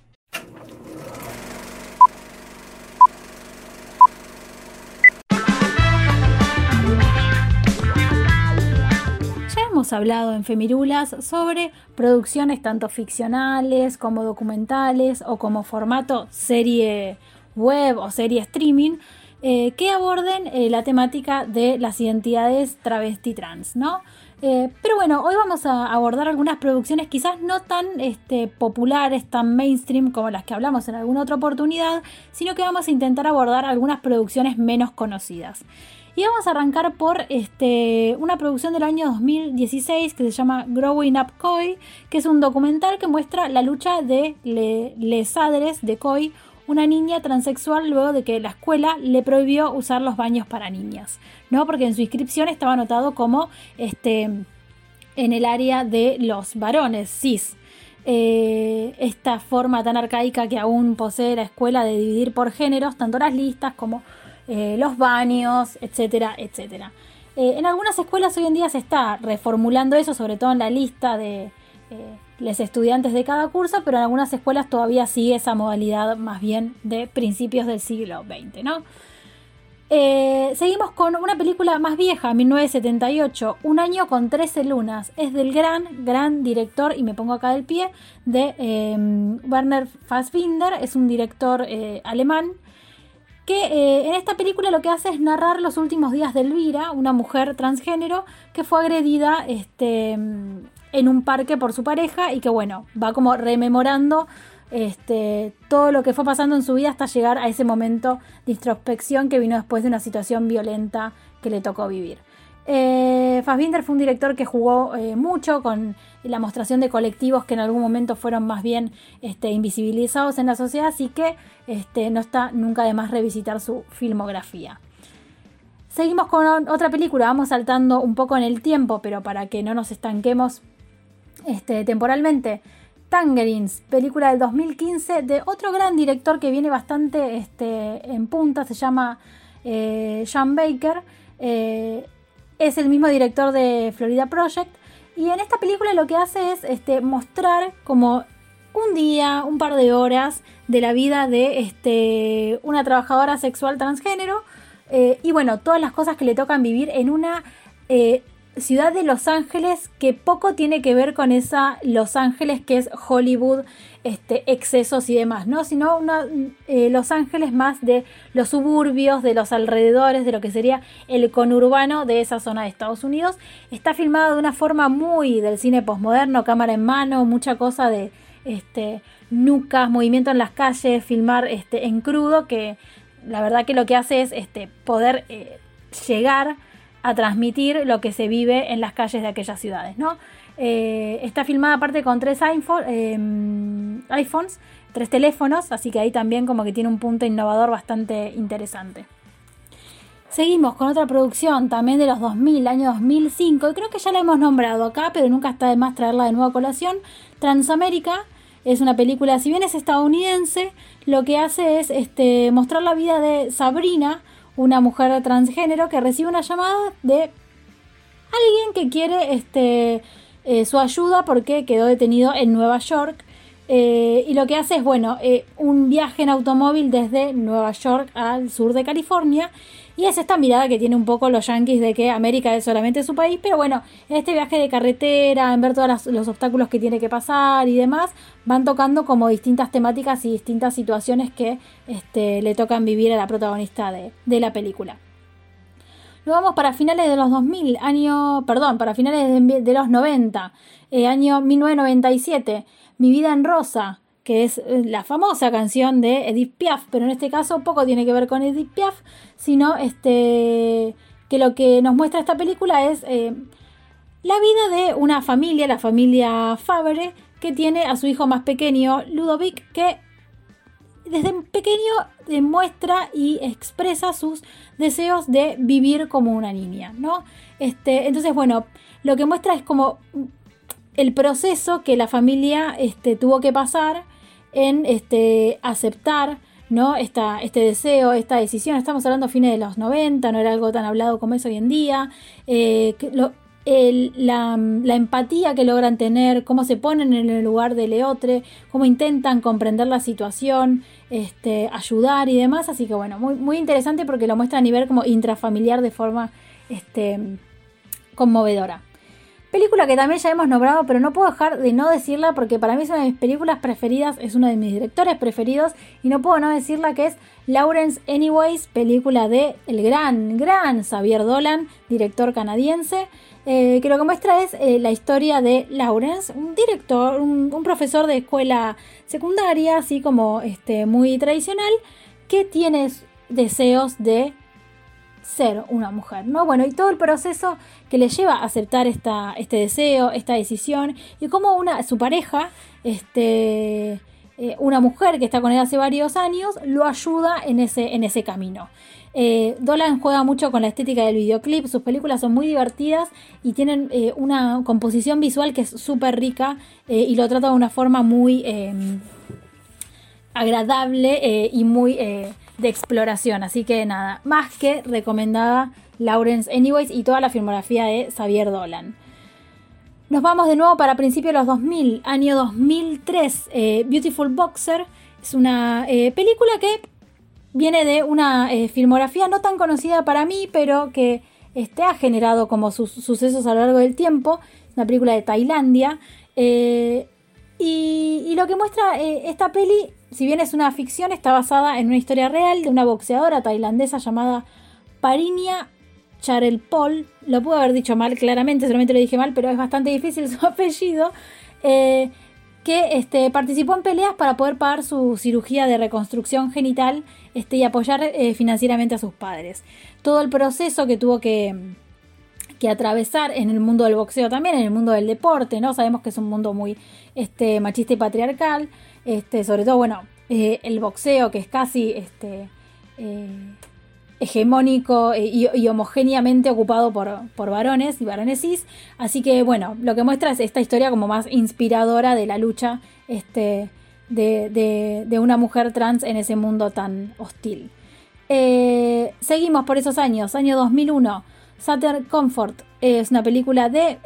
Hemos hablado en Femirulas sobre producciones tanto ficcionales como documentales o como formato serie web o serie streaming eh, que aborden eh, la temática de las identidades travesti trans, ¿no? Eh, pero bueno, hoy vamos a abordar algunas producciones quizás no tan este, populares, tan mainstream como las que hablamos en alguna otra oportunidad, sino que vamos a intentar abordar algunas producciones menos conocidas. Y vamos a arrancar por este, una producción del año 2016 que se llama Growing Up Koi, que es un documental que muestra la lucha de Les Adres de Koi, una niña transexual luego de que la escuela le prohibió usar los baños para niñas, ¿no? Porque en su inscripción estaba anotado como este, en el área de los varones, cis. Eh, esta forma tan arcaica que aún posee la escuela de dividir por géneros, tanto las listas como eh, los baños, etcétera, etcétera. Eh, en algunas escuelas hoy en día se está reformulando eso, sobre todo en la lista de eh, los estudiantes de cada curso, pero en algunas escuelas todavía sigue esa modalidad más bien de principios del siglo XX, ¿no? seguimos con una película más vieja, 1978, Un año con 13 lunas. Es del gran, gran director, y me pongo acá del pie, de Werner Fassbinder. Es un director alemán que eh, en esta película lo que hace es narrar los últimos días de Elvira, una mujer transgénero que fue agredida este, en un parque por su pareja y que bueno, va como rememorando este, todo lo que fue pasando en su vida hasta llegar a ese momento de introspección que vino después de una situación violenta que le tocó vivir. Eh, Fassbinder fue un director que jugó eh, mucho con la mostración de colectivos que en algún momento fueron más bien este, invisibilizados en la sociedad, así que este, no está nunca de más revisitar su filmografía. Seguimos con otra película, vamos saltando un poco en el tiempo, pero para que no nos estanquemos este, temporalmente. Tangerines, película del 2015 de otro gran director que viene bastante en punta, se llama eh, Sean Baker. Eh, es el mismo director de Florida Project. Y en esta película lo que hace es este, mostrar como un día, un par de horas de la vida de este, una trabajadora sexual transgénero. Eh, y bueno, todas las cosas que le tocan vivir en una eh, ciudad de Los Ángeles que poco tiene que ver con esa Los Ángeles que es Hollywood, este, excesos y demás, ¿no? Sino eh, Los Ángeles más de los suburbios, de los alrededores, de lo que sería el conurbano de esa zona de Estados Unidos. Está filmada de una forma muy del cine posmoderno, cámara en mano, mucha cosa de este, nucas, movimiento en las calles, filmar este, en crudo, que la verdad que lo que hace es este, poder eh, llegar a transmitir lo que se vive en las calles de aquellas ciudades, ¿no? Eh, está filmada aparte con tres em, iPhones, tres teléfonos, así que ahí también como que tiene un punto innovador bastante interesante. Seguimos con otra producción también de los 2000, año 2005, y creo que ya la hemos nombrado acá, pero nunca está de más traerla de nuevo a colación. Transamérica es una película, si bien es estadounidense, lo que hace es este, mostrar la vida de Sabrina, una mujer transgénero que recibe una llamada de alguien que quiere este, eh, su ayuda porque quedó detenido en Nueva York. Eh, y lo que hace es, bueno, eh, un viaje en automóvil desde Nueva York al sur de California. Y es esta mirada que tiene un poco los yankees de que América es solamente su país, pero bueno, en este viaje de carretera, en ver todos los obstáculos que tiene que pasar y demás, van tocando como distintas temáticas y distintas situaciones que este, le tocan vivir a la protagonista de, la película. Luego vamos para finales de los 2000, año, perdón, para finales de, los 90, eh, año 1997, Mi vida en rosa, que es eh, la famosa canción de Edith Piaf, pero en este caso poco tiene que ver con Edith Piaf, sino este, que lo que nos muestra esta película es eh, la vida de una familia, la familia Fabre, que tiene a su hijo más pequeño, Ludovic, que desde pequeño demuestra y expresa sus deseos de vivir como una niña, ¿no? Este, entonces, bueno, lo que muestra es como el proceso que la familia este, tuvo que pasar en este, aceptar ¿no? Esta, este deseo, esta decisión. Estamos hablando a fines de los 90, no era algo tan hablado como es hoy en día. Eh, la, empatía que logran tener, cómo se ponen en el lugar de Leotre, cómo intentan comprender la situación, este, ayudar y demás. Así que bueno, muy, muy interesante porque lo muestra a nivel como intrafamiliar de forma este, conmovedora. Película que también ya hemos nombrado, pero no puedo dejar de no decirla porque para mí es una de mis películas preferidas, es uno de mis directores preferidos y no puedo no decirla que es Lawrence Anyways, película de el gran, gran Xavier Dolan, director canadiense, eh, que lo que muestra es eh, la historia de Lawrence, un director, un, profesor de escuela secundaria, así como este, muy tradicional, que tiene deseos de ser una mujer, ¿no? Bueno, y todo el proceso que le lleva a aceptar esta, este deseo, esta decisión, y cómo una, su pareja, este, eh, una mujer que está con él hace varios años, lo ayuda en ese, en ese camino. Eh, Dolan juega mucho con la estética del videoclip, sus películas son muy divertidas y tienen eh, una composición visual que es súper rica y lo trata de una forma muy em, agradable y muy de exploración. Así que nada, más que recomendada Lawrence Anyways y toda la filmografía de Xavier Dolan. Nos vamos de nuevo para principios de los 2000, año 2003. Eh, Beautiful Boxer es una eh, película que viene de una eh, filmografía no tan conocida para mí, pero que este, ha generado como sus sucesos a lo largo del tiempo. Es una película de Tailandia. y, y, lo que muestra esta peli si bien es una ficción, está basada en una historia real de una boxeadora tailandesa llamada Parinia Charelpol. Lo puedo haber dicho mal, claramente, solamente lo dije mal, pero es bastante difícil su apellido. Eh, que este, participó en peleas para poder pagar su cirugía de reconstrucción genital este, y apoyar eh, financieramente a sus padres. Todo el proceso que tuvo que, que, atravesar en el mundo del boxeo también, en el mundo del deporte, ¿no? Sabemos que es un mundo muy este, machista y patriarcal. Este, sobre todo, bueno, eh, el boxeo, que es casi este, hegemónico eh, y, homogéneamente ocupado por, varones y varones cis. Así que, bueno, lo que muestra es esta historia como más inspiradora de la lucha este, de, una mujer trans en ese mundo tan hostil. seguimos por esos años, año 2001. Saturn Comfort es una película de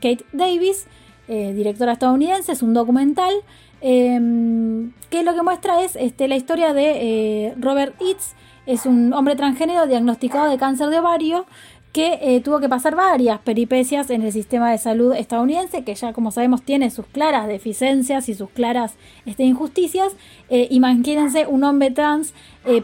Kate Davis eh, directora estadounidense, es un documental que lo que muestra es este, la historia de eh, Robert Eats, es un hombre transgénero diagnosticado de cáncer de ovario que eh, tuvo que pasar varias peripecias en el sistema de salud estadounidense, que ya como sabemos tiene sus claras deficiencias y sus claras este, injusticias. imagínense un hombre trans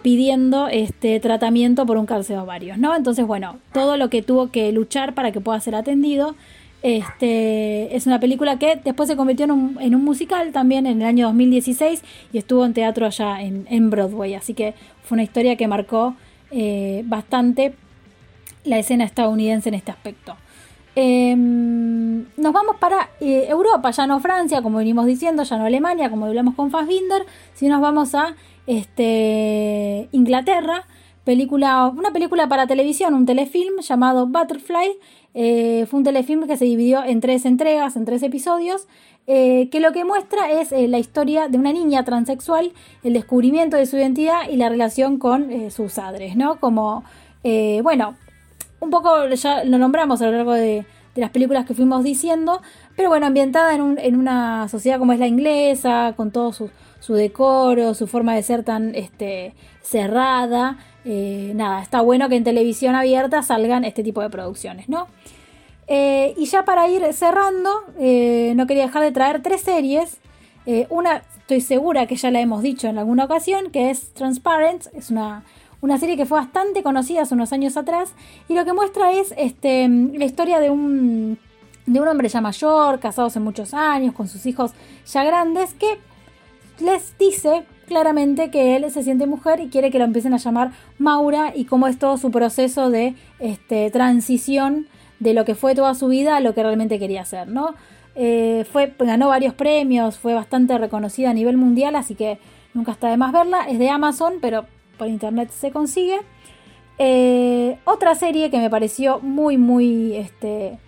pidiendo este, tratamiento por un cáncer de ovarios, ¿no? Entonces, bueno, todo lo que tuvo que luchar para que pueda ser atendido. Este, es una película que después se convirtió en un, musical también en el año 2016 y estuvo en teatro allá en, Broadway. Así que fue una historia que marcó eh, bastante la escena estadounidense en este aspecto. Em, nos vamos para eh, Europa, ya no Francia, como venimos diciendo, ya no Alemania, como hablamos con Fassbinder, sino nos vamos a este, Inglaterra, película, una película para televisión, un telefilm llamado Butterfly, eh, fue un telefilm que se dividió en tres entregas, en tres episodios, eh, que lo que muestra es eh, la historia de una niña transexual, el descubrimiento de su identidad y la relación con sus padres, ¿no? Como, bueno, un poco ya lo nombramos a lo largo de, las películas que fuimos diciendo, pero bueno, ambientada en, una sociedad como es la inglesa, con todo su, decoro, su forma de ser tan este, cerrada. Eh, nada, está bueno que en televisión abierta salgan este tipo de producciones, ¿no? Eh, y ya para ir cerrando, eh, no quería dejar de traer tres series. una, estoy segura que ya la hemos dicho en alguna ocasión, que es Transparent. Es una, una serie que fue bastante conocida hace unos años atrás. Y lo que muestra es este, la historia de un, de un hombre ya mayor, casado hace muchos años, con sus hijos ya grandes, que les dice claramente que él se siente mujer y quiere que lo empiecen a llamar Maura y cómo es todo su proceso de este, transición de lo que fue toda su vida lo que realmente quería hacer, ¿no? Eh, fue, ganó varios premios, fue bastante reconocida a nivel mundial, así que nunca está de más verla. Es de Amazon, pero por internet se consigue. Eh, otra serie que me pareció muy, muy este,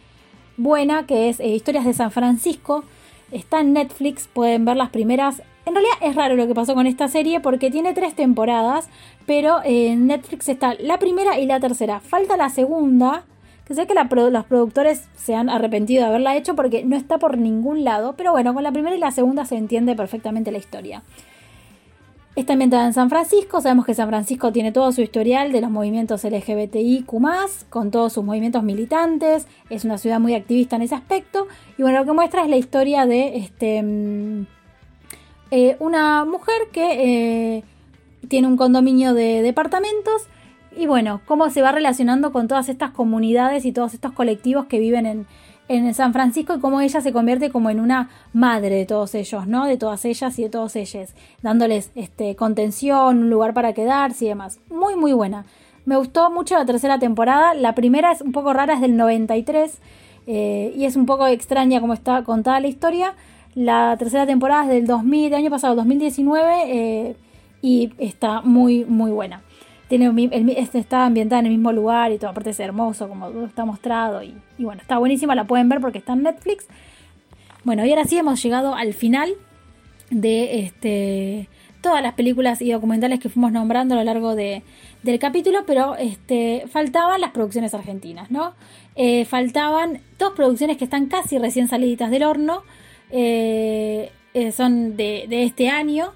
buena, que es eh, Historias de San Francisco. Está en Netflix, pueden ver las primeras en realidad es raro lo que pasó con esta serie porque tiene tres temporadas, pero en Netflix está la primera y la tercera. Falta la segunda, que sé que los productores se han arrepentido de haberla hecho porque no está por ningún lado, pero bueno, con la primera y la segunda se entiende perfectamente la historia. Está ambientada en San Francisco, sabemos que San Francisco tiene todo su historial de los movimientos LGBTIQ, con todos sus movimientos militantes, es una ciudad muy activista en ese aspecto, y bueno, lo que muestra es la historia de este mm, eh, una mujer que eh, tiene un condominio de departamentos y bueno, cómo se va relacionando con todas estas comunidades y todos estos colectivos que viven en, San Francisco y cómo ella se convierte como en una madre de todos ellos, ¿no? De todas ellas y de todos ellos, dándoles este, contención, un lugar para quedarse y demás. Muy, muy buena. Me gustó mucho la tercera temporada. La primera es un poco rara, es del 93 eh, y es un poco extraña como está contada la historia. La tercera temporada es del 2000, del año pasado, 2019, eh, y está muy, muy buena. Este está ambientada en el mismo lugar y todo, aparte es hermoso como está mostrado y, bueno, está buenísima, la pueden ver porque está en Netflix. Bueno, y ahora sí hemos llegado al final de este, todas las películas y documentales que fuimos nombrando a lo largo de, del capítulo, pero este, faltaban las producciones argentinas, ¿no? Eh, faltaban dos producciones que están casi recién saliditas del horno, eh, eh, son de, este año.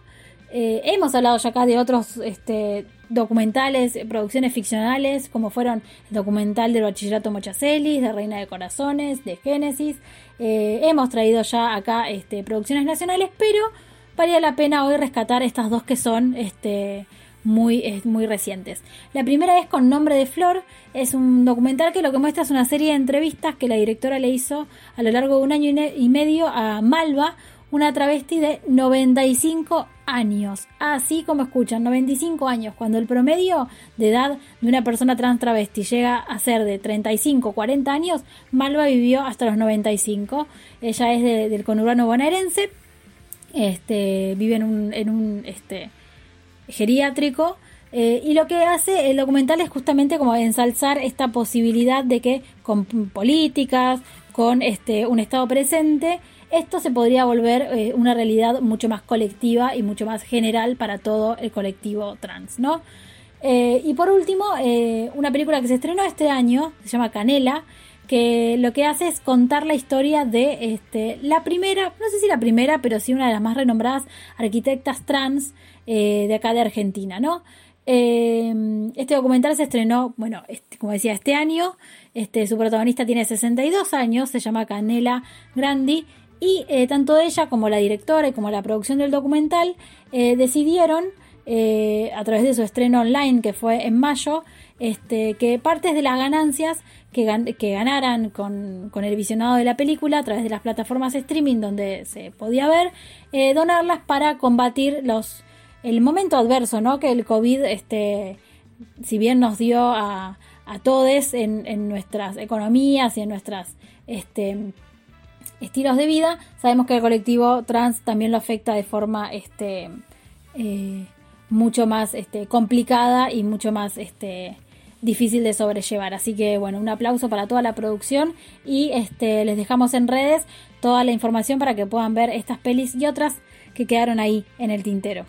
Hemos hablado ya acá de otros este, documentales, producciones ficcionales, como fueron el documental del Bachillerato Mochacelis, de Reina de Corazones, de Génesis. hemos traído ya acá este, producciones nacionales, pero valía la pena hoy rescatar estas dos que son este, muy, muy recientes. La primera es con Nombre de Flor, es un documental que lo que muestra es una serie de entrevistas que la directora le hizo a lo largo de un año y medio a Malva, una travesti de 95 años. Así como escuchan, 95 años. Cuando el promedio de edad de una persona trans travesti llega a ser de 35, 40 años, Malva vivió hasta los 95. Ella es del conurbano bonaerense. Este, vive en un, en un este, geriátrico. Eh, y lo que hace el documental es justamente como ensalzar esta posibilidad de que con políticas, con este, un Estado presente, esto se podría volver eh, una realidad mucho más colectiva y mucho más general para todo el colectivo trans, ¿no? Eh, y por último, una película que se estrenó este año, se llama Canela, que lo que hace es contar la historia de este, la primera, no sé si la primera, pero sí una de las más renombradas arquitectas trans eh, de acá de Argentina, ¿no? Eh, este documental se estrenó, bueno, este, como decía, este año. Este, su protagonista tiene 62 años, se llama Canela Grandi. Y eh, tanto ella como la directora y como la producción del documental decidieron, a través de su estreno online, que fue en mayo, este, que partes de las ganancias que, ganaran con, el visionado de la película a través de las plataformas streaming donde se podía ver, eh, donarlas para combatir los el momento adverso que el COVID, este, si bien nos dio a, a todos en, en, nuestras economías y en nuestras este, estilos de vida, sabemos que el colectivo trans también lo afecta de forma este, eh, mucho más este, complicada y mucho más este, difícil de sobrellevar. Así que bueno, un aplauso para toda la producción y este, les dejamos en redes toda la información para que puedan ver estas pelis y otras que quedaron ahí en el tintero.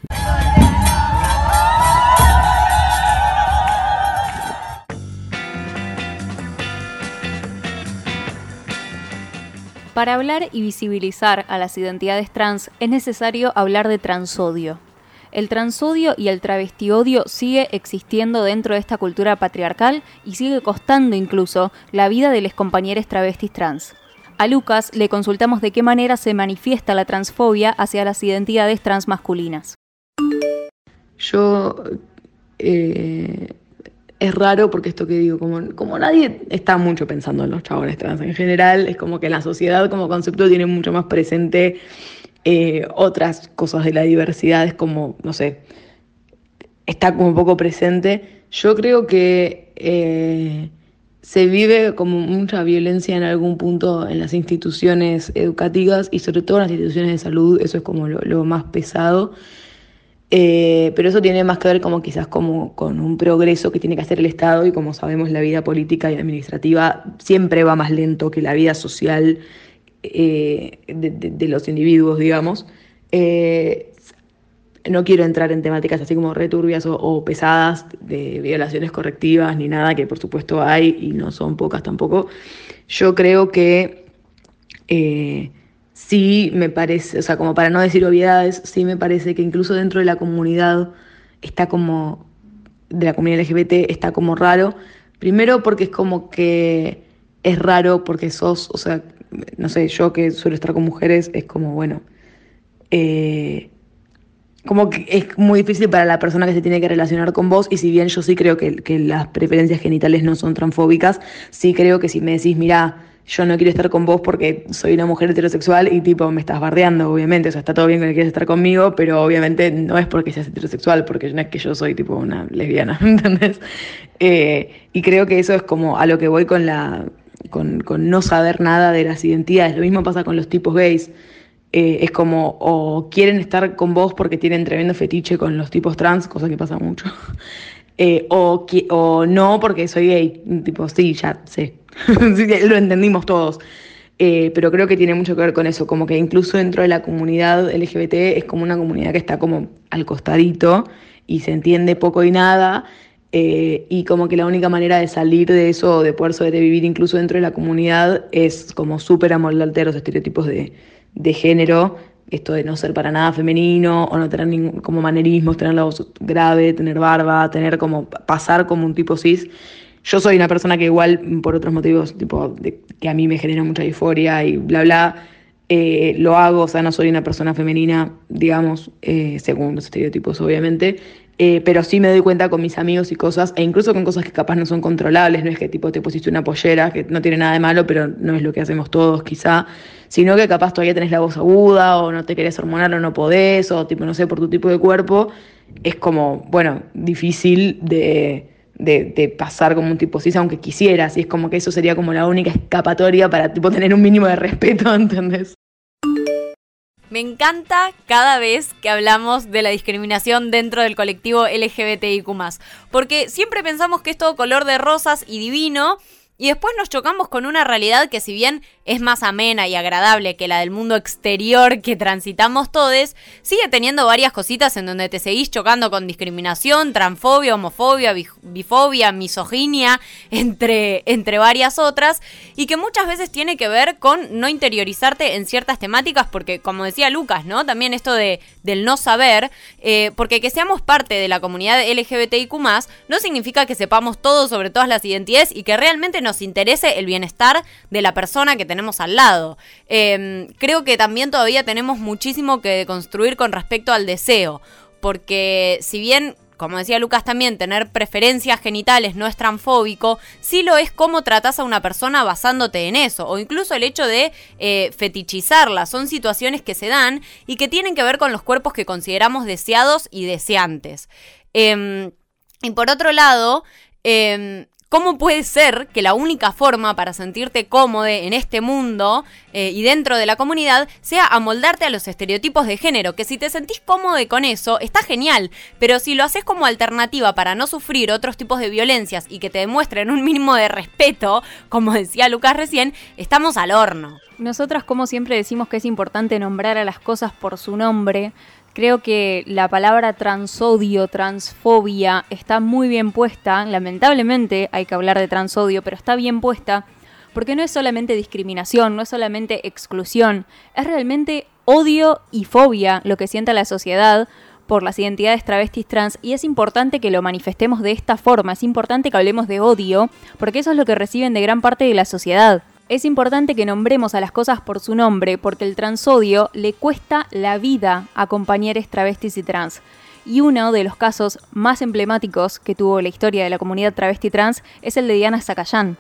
Para hablar y visibilizar a las identidades trans es necesario hablar de transodio. El transodio y el travestiodio sigue existiendo dentro de esta cultura patriarcal y sigue costando incluso la vida de los compañeros travestis trans. A Lucas le consultamos de qué manera se manifiesta la transfobia hacia las identidades transmasculinas. Yo eh, es raro porque esto que digo, como, como nadie está mucho pensando en los chabones trans en general, es como que la sociedad como concepto tiene mucho más presente eh, otras cosas de la diversidad, es como, no sé, está como poco presente. Yo creo que eh, se vive como mucha violencia en algún punto en las instituciones educativas y sobre todo en las instituciones de salud, eso es como lo más pesado. Eh, pero eso tiene más que ver como quizás como con un progreso que tiene que hacer el Estado y como sabemos la vida política y administrativa siempre va más lento que la vida social eh, de, los individuos, digamos. Eh, no quiero entrar en temáticas así como returbias o, pesadas de violaciones correctivas ni nada, que por supuesto hay y no son pocas tampoco. Yo creo que sí me parece, o sea, como para no decir obviedades, sí me parece que incluso dentro de la comunidad está como, de la comunidad LGBT está como raro. Primero porque es como que es raro porque sos, o sea, no sé, yo que suelo estar con mujeres, es como, bueno, eh, como que es muy difícil para la persona que se tiene que relacionar con vos y si bien yo sí creo que, que las preferencias genitales no son transfóbicas, sí creo que si me decís, mira, yo no quiero estar con vos porque soy una mujer heterosexual y tipo me estás bardeando, obviamente, o sea, está todo bien que quieras estar conmigo, pero obviamente no es porque seas heterosexual, porque no es que yo soy tipo una lesbiana, ¿entendés? Eh, y creo que eso es como a lo que voy con la con, no saber nada de las identidades. Lo mismo pasa con los tipos gays. Eh, es como o quieren estar con vos porque tienen tremendo fetiche con los tipos trans, cosa que pasa mucho. Eh, o, o no porque soy gay. Tipo, sí, ya sé. lo entendimos todos. Eh, pero creo que tiene mucho que ver con eso, como que incluso dentro de la comunidad LGBT es como una comunidad que está como al costadito y se entiende poco y nada, eh, y como que la única manera de salir de eso, de poder sobrevivir incluso dentro de la comunidad, es como súper amoldarte a los estereotipos de, de género esto de no ser para nada femenino o no tener ningún, como manerismos, tener la voz grave, tener barba, tener como pasar como un tipo cis. Yo soy una persona que igual por otros motivos, tipo que a mí me genera mucha euforia y bla bla, eh, lo hago, o sea, no soy una persona femenina, digamos, eh, según los estereotipos obviamente, eh, pero sí me doy cuenta con mis amigos y cosas, e incluso con cosas que capaz no son controlables, no es que tipo te pusiste una pollera, que no tiene nada de malo, pero no es lo que hacemos todos quizá, sino que capaz todavía tenés la voz aguda, o no te querés hormonar o no podés, o tipo, no sé, por tu tipo de cuerpo, es como, bueno, difícil de, de, pasar como un tipo cis, aunque quisieras, y es como que eso sería como la única escapatoria para tipo tener un mínimo de respeto, ¿entendés? Me encanta cada vez que hablamos de la discriminación dentro del colectivo LGBTIQ, porque siempre pensamos que es todo color de rosas y divino, y después nos chocamos con una realidad que si bien es más amena y agradable que la del mundo exterior que transitamos todos, sigue teniendo varias cositas en donde te seguís chocando con discriminación, transfobia, homofobia, bifobia, misoginia, entre, entre varias otras, y que muchas veces tiene que ver con no interiorizarte en ciertas temáticas, porque como decía Lucas, ¿no? También esto de, del no saber, eh, porque que seamos parte de la comunidad LGBTIQ, no significa que sepamos todo sobre todas las identidades y que realmente no nos interese el bienestar de la persona que tenemos al lado. Em, creo que también todavía tenemos muchísimo que construir con respecto al deseo, porque si bien como decía Lucas también, tener preferencias genitales no es transfóbico, sí lo es cómo tratas a una persona basándote en eso, o incluso el hecho de eh, fetichizarla. Son situaciones que se dan y que tienen que ver con los cuerpos que consideramos deseados y deseantes. Em, y por otro lado, em, ¿Cómo puede ser que la única forma para sentirte cómodo en este mundo eh, y dentro de la comunidad sea amoldarte a los estereotipos de género? Que si te sentís cómodo con eso, está genial, pero si lo haces como alternativa para no sufrir otros tipos de violencias y que te demuestren un mínimo de respeto, como decía Lucas recién, estamos al horno. Nosotras, como siempre, decimos que es importante nombrar a las cosas por su nombre Creo que la palabra transodio, transfobia, está muy bien puesta. Lamentablemente hay que hablar de transodio, pero está bien puesta porque no es solamente discriminación, no es solamente exclusión, es realmente odio y fobia lo que sienta la sociedad por las identidades travestis trans y es importante que lo manifestemos de esta forma, es importante que hablemos de odio, porque eso es lo que reciben de gran parte de la sociedad. Es importante que nombremos a las cosas por su nombre, porque el transodio le cuesta la vida a compañeros travestis y trans. Y uno de los casos más emblemáticos que tuvo la historia de la comunidad travesti trans es el de Diana Zacayán.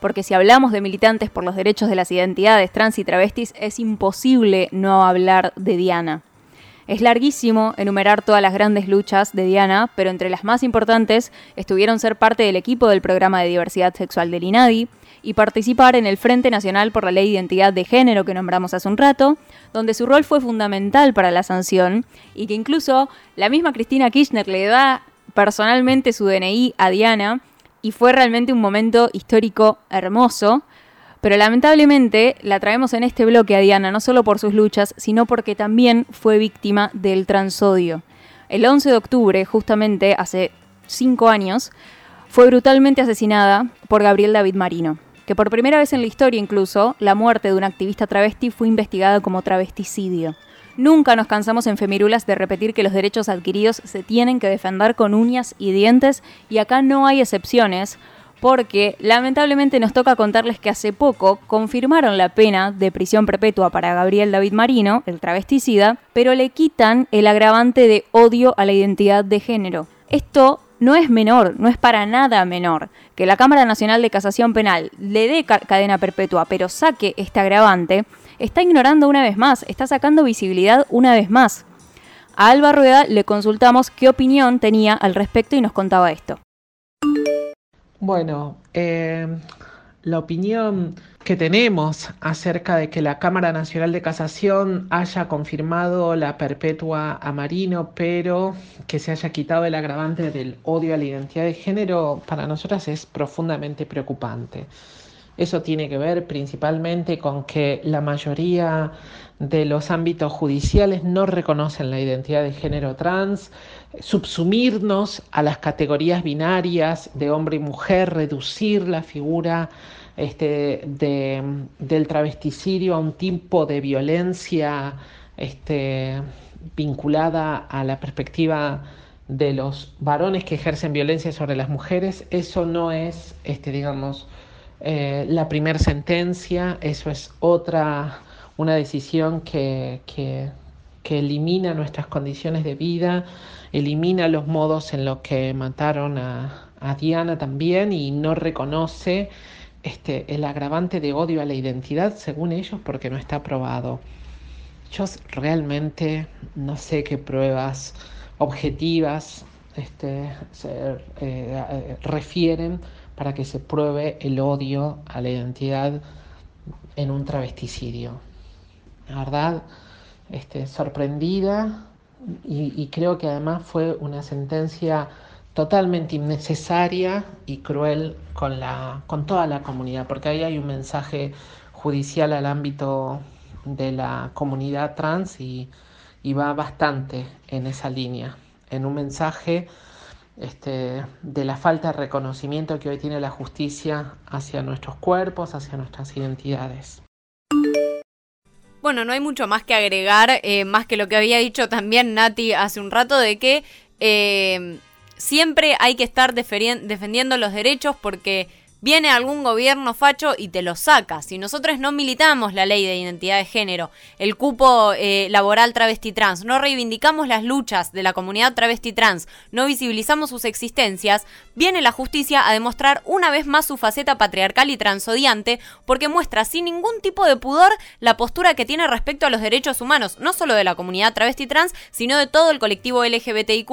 Porque si hablamos de militantes por los derechos de las identidades trans y travestis, es imposible no hablar de Diana. Es larguísimo enumerar todas las grandes luchas de Diana, pero entre las más importantes estuvieron ser parte del equipo del programa de diversidad sexual del INADI y participar en el Frente Nacional por la Ley de Identidad de Género que nombramos hace un rato, donde su rol fue fundamental para la sanción y que incluso la misma Cristina Kirchner le da personalmente su DNI a Diana y fue realmente un momento histórico hermoso pero lamentablemente la traemos en este bloque a Diana, no solo por sus luchas, sino porque también fue víctima del transodio. El 11 de octubre, justamente hace cinco años, fue brutalmente asesinada por Gabriel David Marino, que por primera vez en la historia incluso, la muerte de un activista travesti fue investigada como travesticidio. Nunca nos cansamos en Femirulas de repetir que los derechos adquiridos se tienen que defender con uñas y dientes y acá no hay excepciones, porque lamentablemente nos toca contarles que hace poco confirmaron la pena de prisión perpetua para Gabriel David Marino, el travesticida, pero le quitan el agravante de odio a la identidad de género. Esto no es menor, no es para nada menor. Que la Cámara Nacional de Casación Penal le dé cadena perpetua, pero saque este agravante, está ignorando una vez más, está sacando visibilidad una vez más. A Alba Rueda le consultamos qué opinión tenía al respecto y nos contaba esto. Bueno, eh, la opinión que tenemos acerca de que la Cámara Nacional de Casación haya confirmado la perpetua a Marino, pero que se haya quitado el agravante del odio a la identidad de género, para nosotras es profundamente preocupante. Eso tiene que ver principalmente con que la mayoría de los ámbitos judiciales no reconocen la identidad de género trans, subsumirnos a las categorías binarias de hombre y mujer, reducir la figura este, del travesticidio a un tipo de violencia este, vinculada a la perspectiva de los varones que ejercen violencia sobre las mujeres, eso no es, este, digamos, eh, la primera sentencia, eso es otra, una decisión que, que elimina nuestras condiciones de vida, elimina los modos en los que mataron a, Diana también y no reconoce este, el agravante de odio a la identidad, según ellos, porque no está probado. Yo realmente no sé qué pruebas objetivas este, se eh, refieren para que se pruebe el odio a la identidad en un travesticidio. La verdad, este, sorprendida y, creo que además fue una sentencia totalmente innecesaria y cruel con, la, con toda la comunidad, porque ahí hay un mensaje judicial al ámbito de la comunidad trans y, va bastante en esa línea, en un mensaje este, de la falta de reconocimiento que hoy tiene la justicia hacia nuestros cuerpos, hacia nuestras identidades. Bueno, no hay mucho más que agregar, eh, más que lo que había dicho también Nati hace un rato, de que eh, siempre hay que estar defendiendo los derechos porque Viene algún gobierno facho y te lo saca. Si nosotros no militamos la ley de identidad de género, el cupo eh, laboral travesti trans, no reivindicamos las luchas de la comunidad travesti trans, no visibilizamos sus existencias, viene la justicia a demostrar una vez más su faceta patriarcal y transodiante porque muestra sin ningún tipo de pudor la postura que tiene respecto a los derechos humanos, no solo de la comunidad travesti trans, sino de todo el colectivo LGBTIQ+,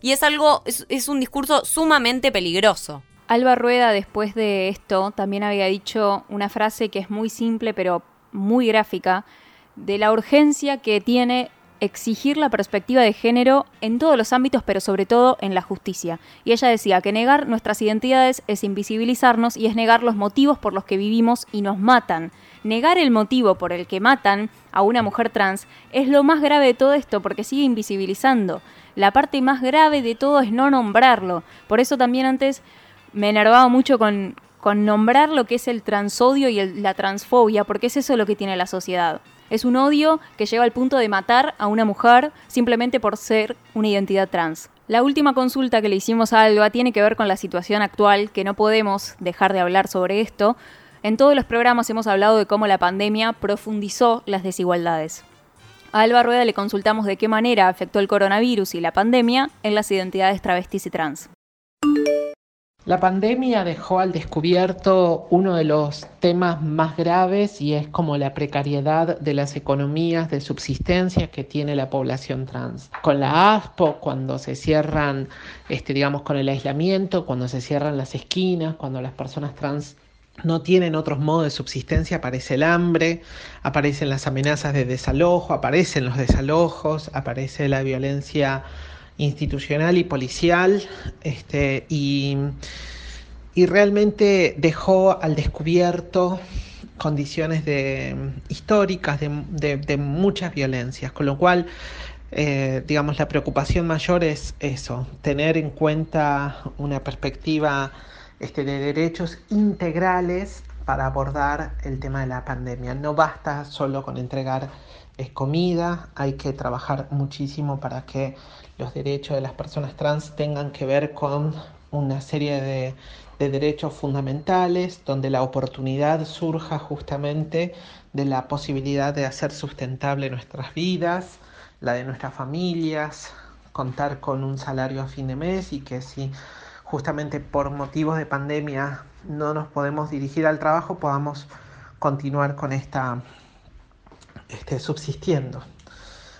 y es algo, es un discurso sumamente peligroso. Alba Rueda después de esto también había dicho una frase que es muy simple pero muy gráfica de la urgencia que tiene exigir la perspectiva de género en todos los ámbitos, pero sobre todo en la justicia. Y ella decía que negar nuestras identidades es invisibilizarnos y es negar los motivos por los que vivimos y nos matan. Negar el motivo por el que matan a una mujer trans es lo más grave de todo esto porque sigue invisibilizando. La parte más grave de todo es no nombrarlo. Por eso también antes me enervaba mucho con, con nombrar lo que es el transodio y la transfobia, porque es eso lo que tiene la sociedad. Es un odio que lleva al punto de matar a una mujer simplemente por ser una identidad trans. La última consulta que le hicimos a Alba tiene que ver con la situación actual, que no podemos dejar de hablar sobre esto. En todos los programas hemos hablado de cómo la pandemia profundizó las desigualdades. A Alba Rueda le consultamos de qué manera afectó el coronavirus y la pandemia en las identidades travestis y trans. La pandemia dejó al descubierto uno de los temas más graves y es como la precariedad de las economías de subsistencia que tiene la población trans. Con la ASPO, cuando se cierran, este, digamos, con el aislamiento, cuando se cierran las esquinas, cuando las personas trans no tienen otros modos de subsistencia, aparece el hambre, aparecen las amenazas de desalojo, aparecen los desalojos, aparece la violencia institucional y policial este, y, realmente dejó al descubierto condiciones de, históricas de, muchas violencias, con lo cual, eh, digamos, la preocupación mayor es eso, tener en cuenta una perspectiva este, de derechos integrales para abordar el tema de la pandemia. No basta solo con entregar es comida, hay que trabajar muchísimo para que los derechos de las personas trans tengan que ver con una serie de, derechos fundamentales, donde la oportunidad surja justamente de la posibilidad de hacer sustentable nuestras vidas, la de nuestras familias, contar con un salario a fin de mes y que si justamente por motivos de pandemia no nos podemos dirigir al trabajo, podamos continuar con esta este, subsistiendo.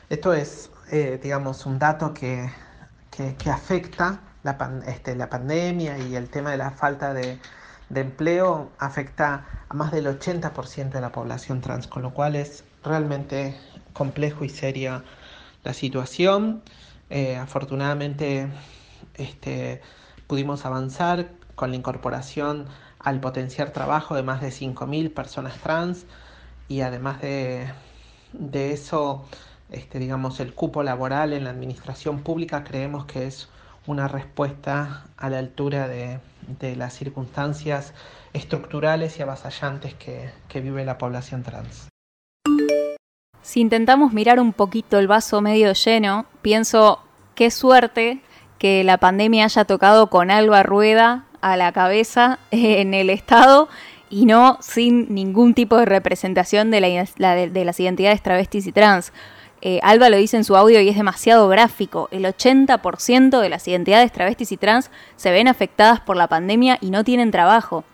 Esto es, eh, digamos, un dato que, afecta la, este, la, pandemia y el tema de la falta de, empleo afecta a más del 80% de la población trans, con lo cual es realmente complejo y seria la situación. Eh, afortunadamente este, pudimos avanzar con la incorporación al potenciar trabajo de más de 5.000 personas trans y además de, de eso, este, digamos, el cupo laboral en la administración pública creemos que es una respuesta a la altura de, las circunstancias estructurales y avasallantes que, que vive la población trans. Si intentamos mirar un poquito el vaso medio lleno, pienso qué suerte que la pandemia haya tocado con Alba Rueda a la cabeza en el Estado y no sin ningún tipo de representación de, las identidades travestis y trans. Eh, Alba lo dice en su audio y es demasiado gráfico. El 80% de las identidades travestis y trans se ven afectadas por la pandemia y no tienen trabajo.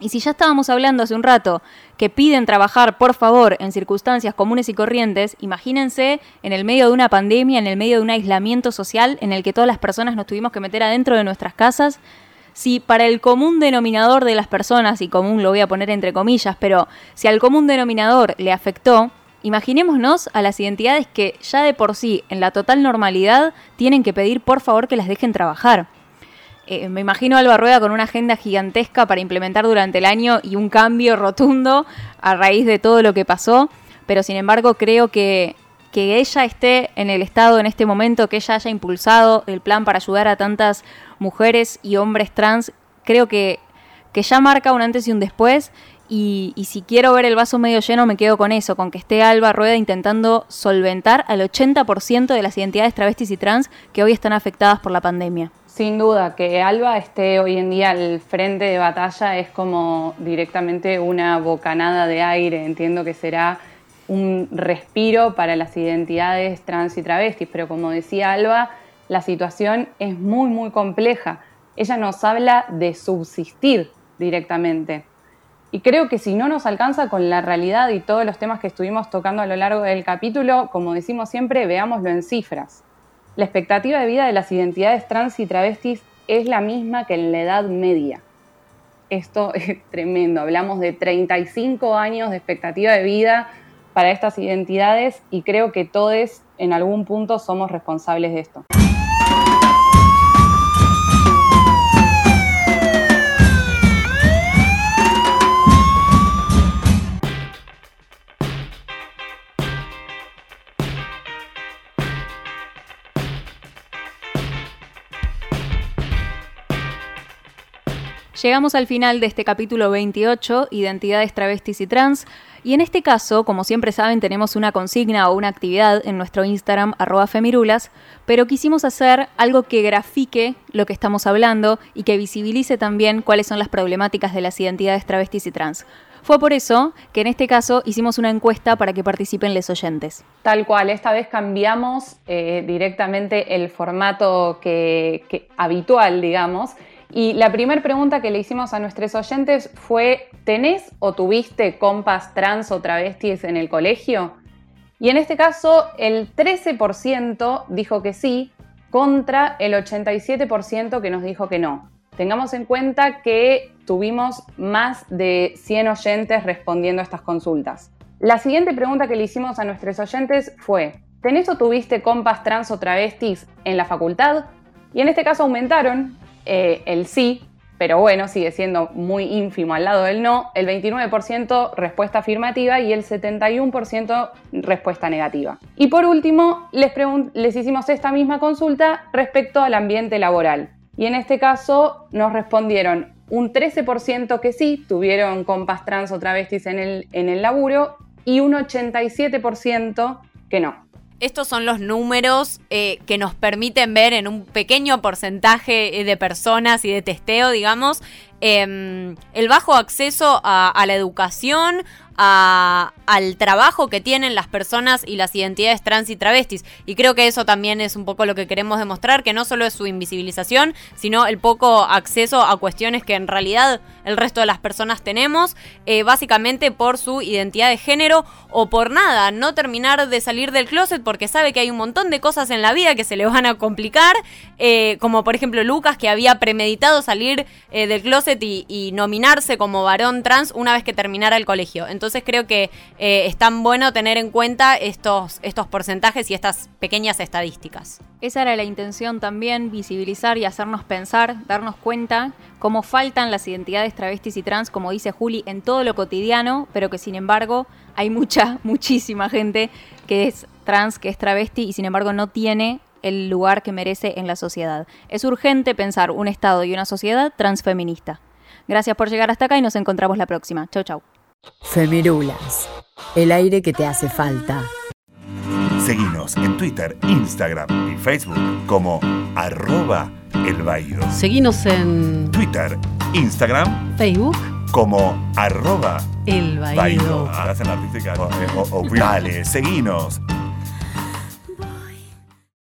Y si ya estábamos hablando hace un rato que piden trabajar, por favor, en circunstancias comunes y corrientes, imagínense en el medio de una pandemia, en el medio de un aislamiento social en el que todas las personas nos tuvimos que meter adentro de nuestras casas si para el común denominador de las personas, y común lo voy a poner entre comillas, pero si al común denominador le afectó, imaginémonos a las identidades que ya de por sí, en la total normalidad, tienen que pedir por favor que las dejen trabajar. Eh, me imagino a Alba Rueda con una agenda gigantesca para implementar durante el año y un cambio rotundo a raíz de todo lo que pasó, pero sin embargo creo que que ella esté en el Estado en este momento, que ella haya impulsado el plan para ayudar a tantas mujeres y hombres trans, creo que, que ya marca un antes y un después. Y, si quiero ver el vaso medio lleno, me quedo con eso, con que esté Alba Rueda intentando solventar al 80% de las identidades travestis y trans que hoy están afectadas por la pandemia. Sin duda, que Alba esté hoy en día al frente de batalla es como directamente una bocanada de aire. Entiendo que será un respiro para las identidades trans y travestis, pero como decía Alba, la situación es muy, muy compleja. Ella nos habla de subsistir directamente. Y creo que si no nos alcanza con la realidad y todos los temas que estuvimos tocando a lo largo del capítulo, como decimos siempre, veámoslo en cifras. La expectativa de vida de las identidades trans y travestis es la misma que en la Edad Media. Esto es tremendo. Hablamos de 35 años de expectativa de vida para estas identidades y creo que todos en algún punto somos responsables de esto. Llegamos al final de este capítulo 28, Identidades travestis y trans, y en este caso, como siempre saben, tenemos una consigna o una actividad en nuestro Instagram, arroba femirulas, pero quisimos hacer algo que grafique lo que estamos hablando y que visibilice también cuáles son las problemáticas de las identidades travestis y trans. Fue por eso que en este caso hicimos una encuesta para que participen los oyentes. Tal cual, esta vez cambiamos eh, directamente el formato que, habitual, digamos. Y la primera pregunta que le hicimos a nuestros oyentes fue, ¿tenés o tuviste compas trans o travestis en el colegio? Y en este caso, el 13% dijo que sí, contra el 87% que nos dijo que no. Tengamos en cuenta que tuvimos más de 100 oyentes respondiendo a estas consultas. La siguiente pregunta que le hicimos a nuestros oyentes fue, ¿tenés o tuviste compas trans o travestis en la facultad? Y en este caso aumentaron eh, el sí, pero bueno, sigue siendo muy ínfimo al lado del no, el 29% respuesta afirmativa y el 71% respuesta negativa. Y por último, les, hicimos esta misma consulta respecto al ambiente laboral. Y en este caso nos respondieron un 13% que sí, tuvieron compas trans o travestis en el, en el laburo, y un 87% que no. Estos son los números eh, que nos permiten ver en un pequeño porcentaje de personas y de testeo, digamos, em, el bajo acceso a la educación, al trabajo que tienen las personas y las identidades trans y travestis. Y creo que eso también es un poco lo que queremos demostrar, que no solo es su invisibilización, sino el poco acceso a cuestiones que en realidad el resto de las personas tenemos, eh, básicamente por su identidad de género o por nada, no terminar de salir del closet porque sabe que hay un montón de cosas en la vida que se le van a complicar, eh, como por ejemplo Lucas que había premeditado salir eh, del closet y, y nominarse como varón trans una vez que terminara el colegio. Entonces, creo que es tan bueno tener en cuenta estos, estos porcentajes y estas pequeñas estadísticas. Esa era la intención también, visibilizar y hacernos pensar, darnos cuenta cómo faltan las identidades travestis y trans, como dice Juli, en todo lo cotidiano, pero que sin embargo hay mucha, muchísima gente que es trans, que es travesti y sin embargo no tiene el lugar que merece en la sociedad. Es urgente pensar un Estado y una sociedad transfeminista. Gracias por llegar hasta acá y nos encontramos la próxima. Chau, chau. Femirulas, el aire que te hace falta. Seguinos en Twitter, Instagram y Facebook como arroba el Seguinos en Twitter, Instagram, Facebook. como arroba el Hacen artística o, o, Dale, seguinos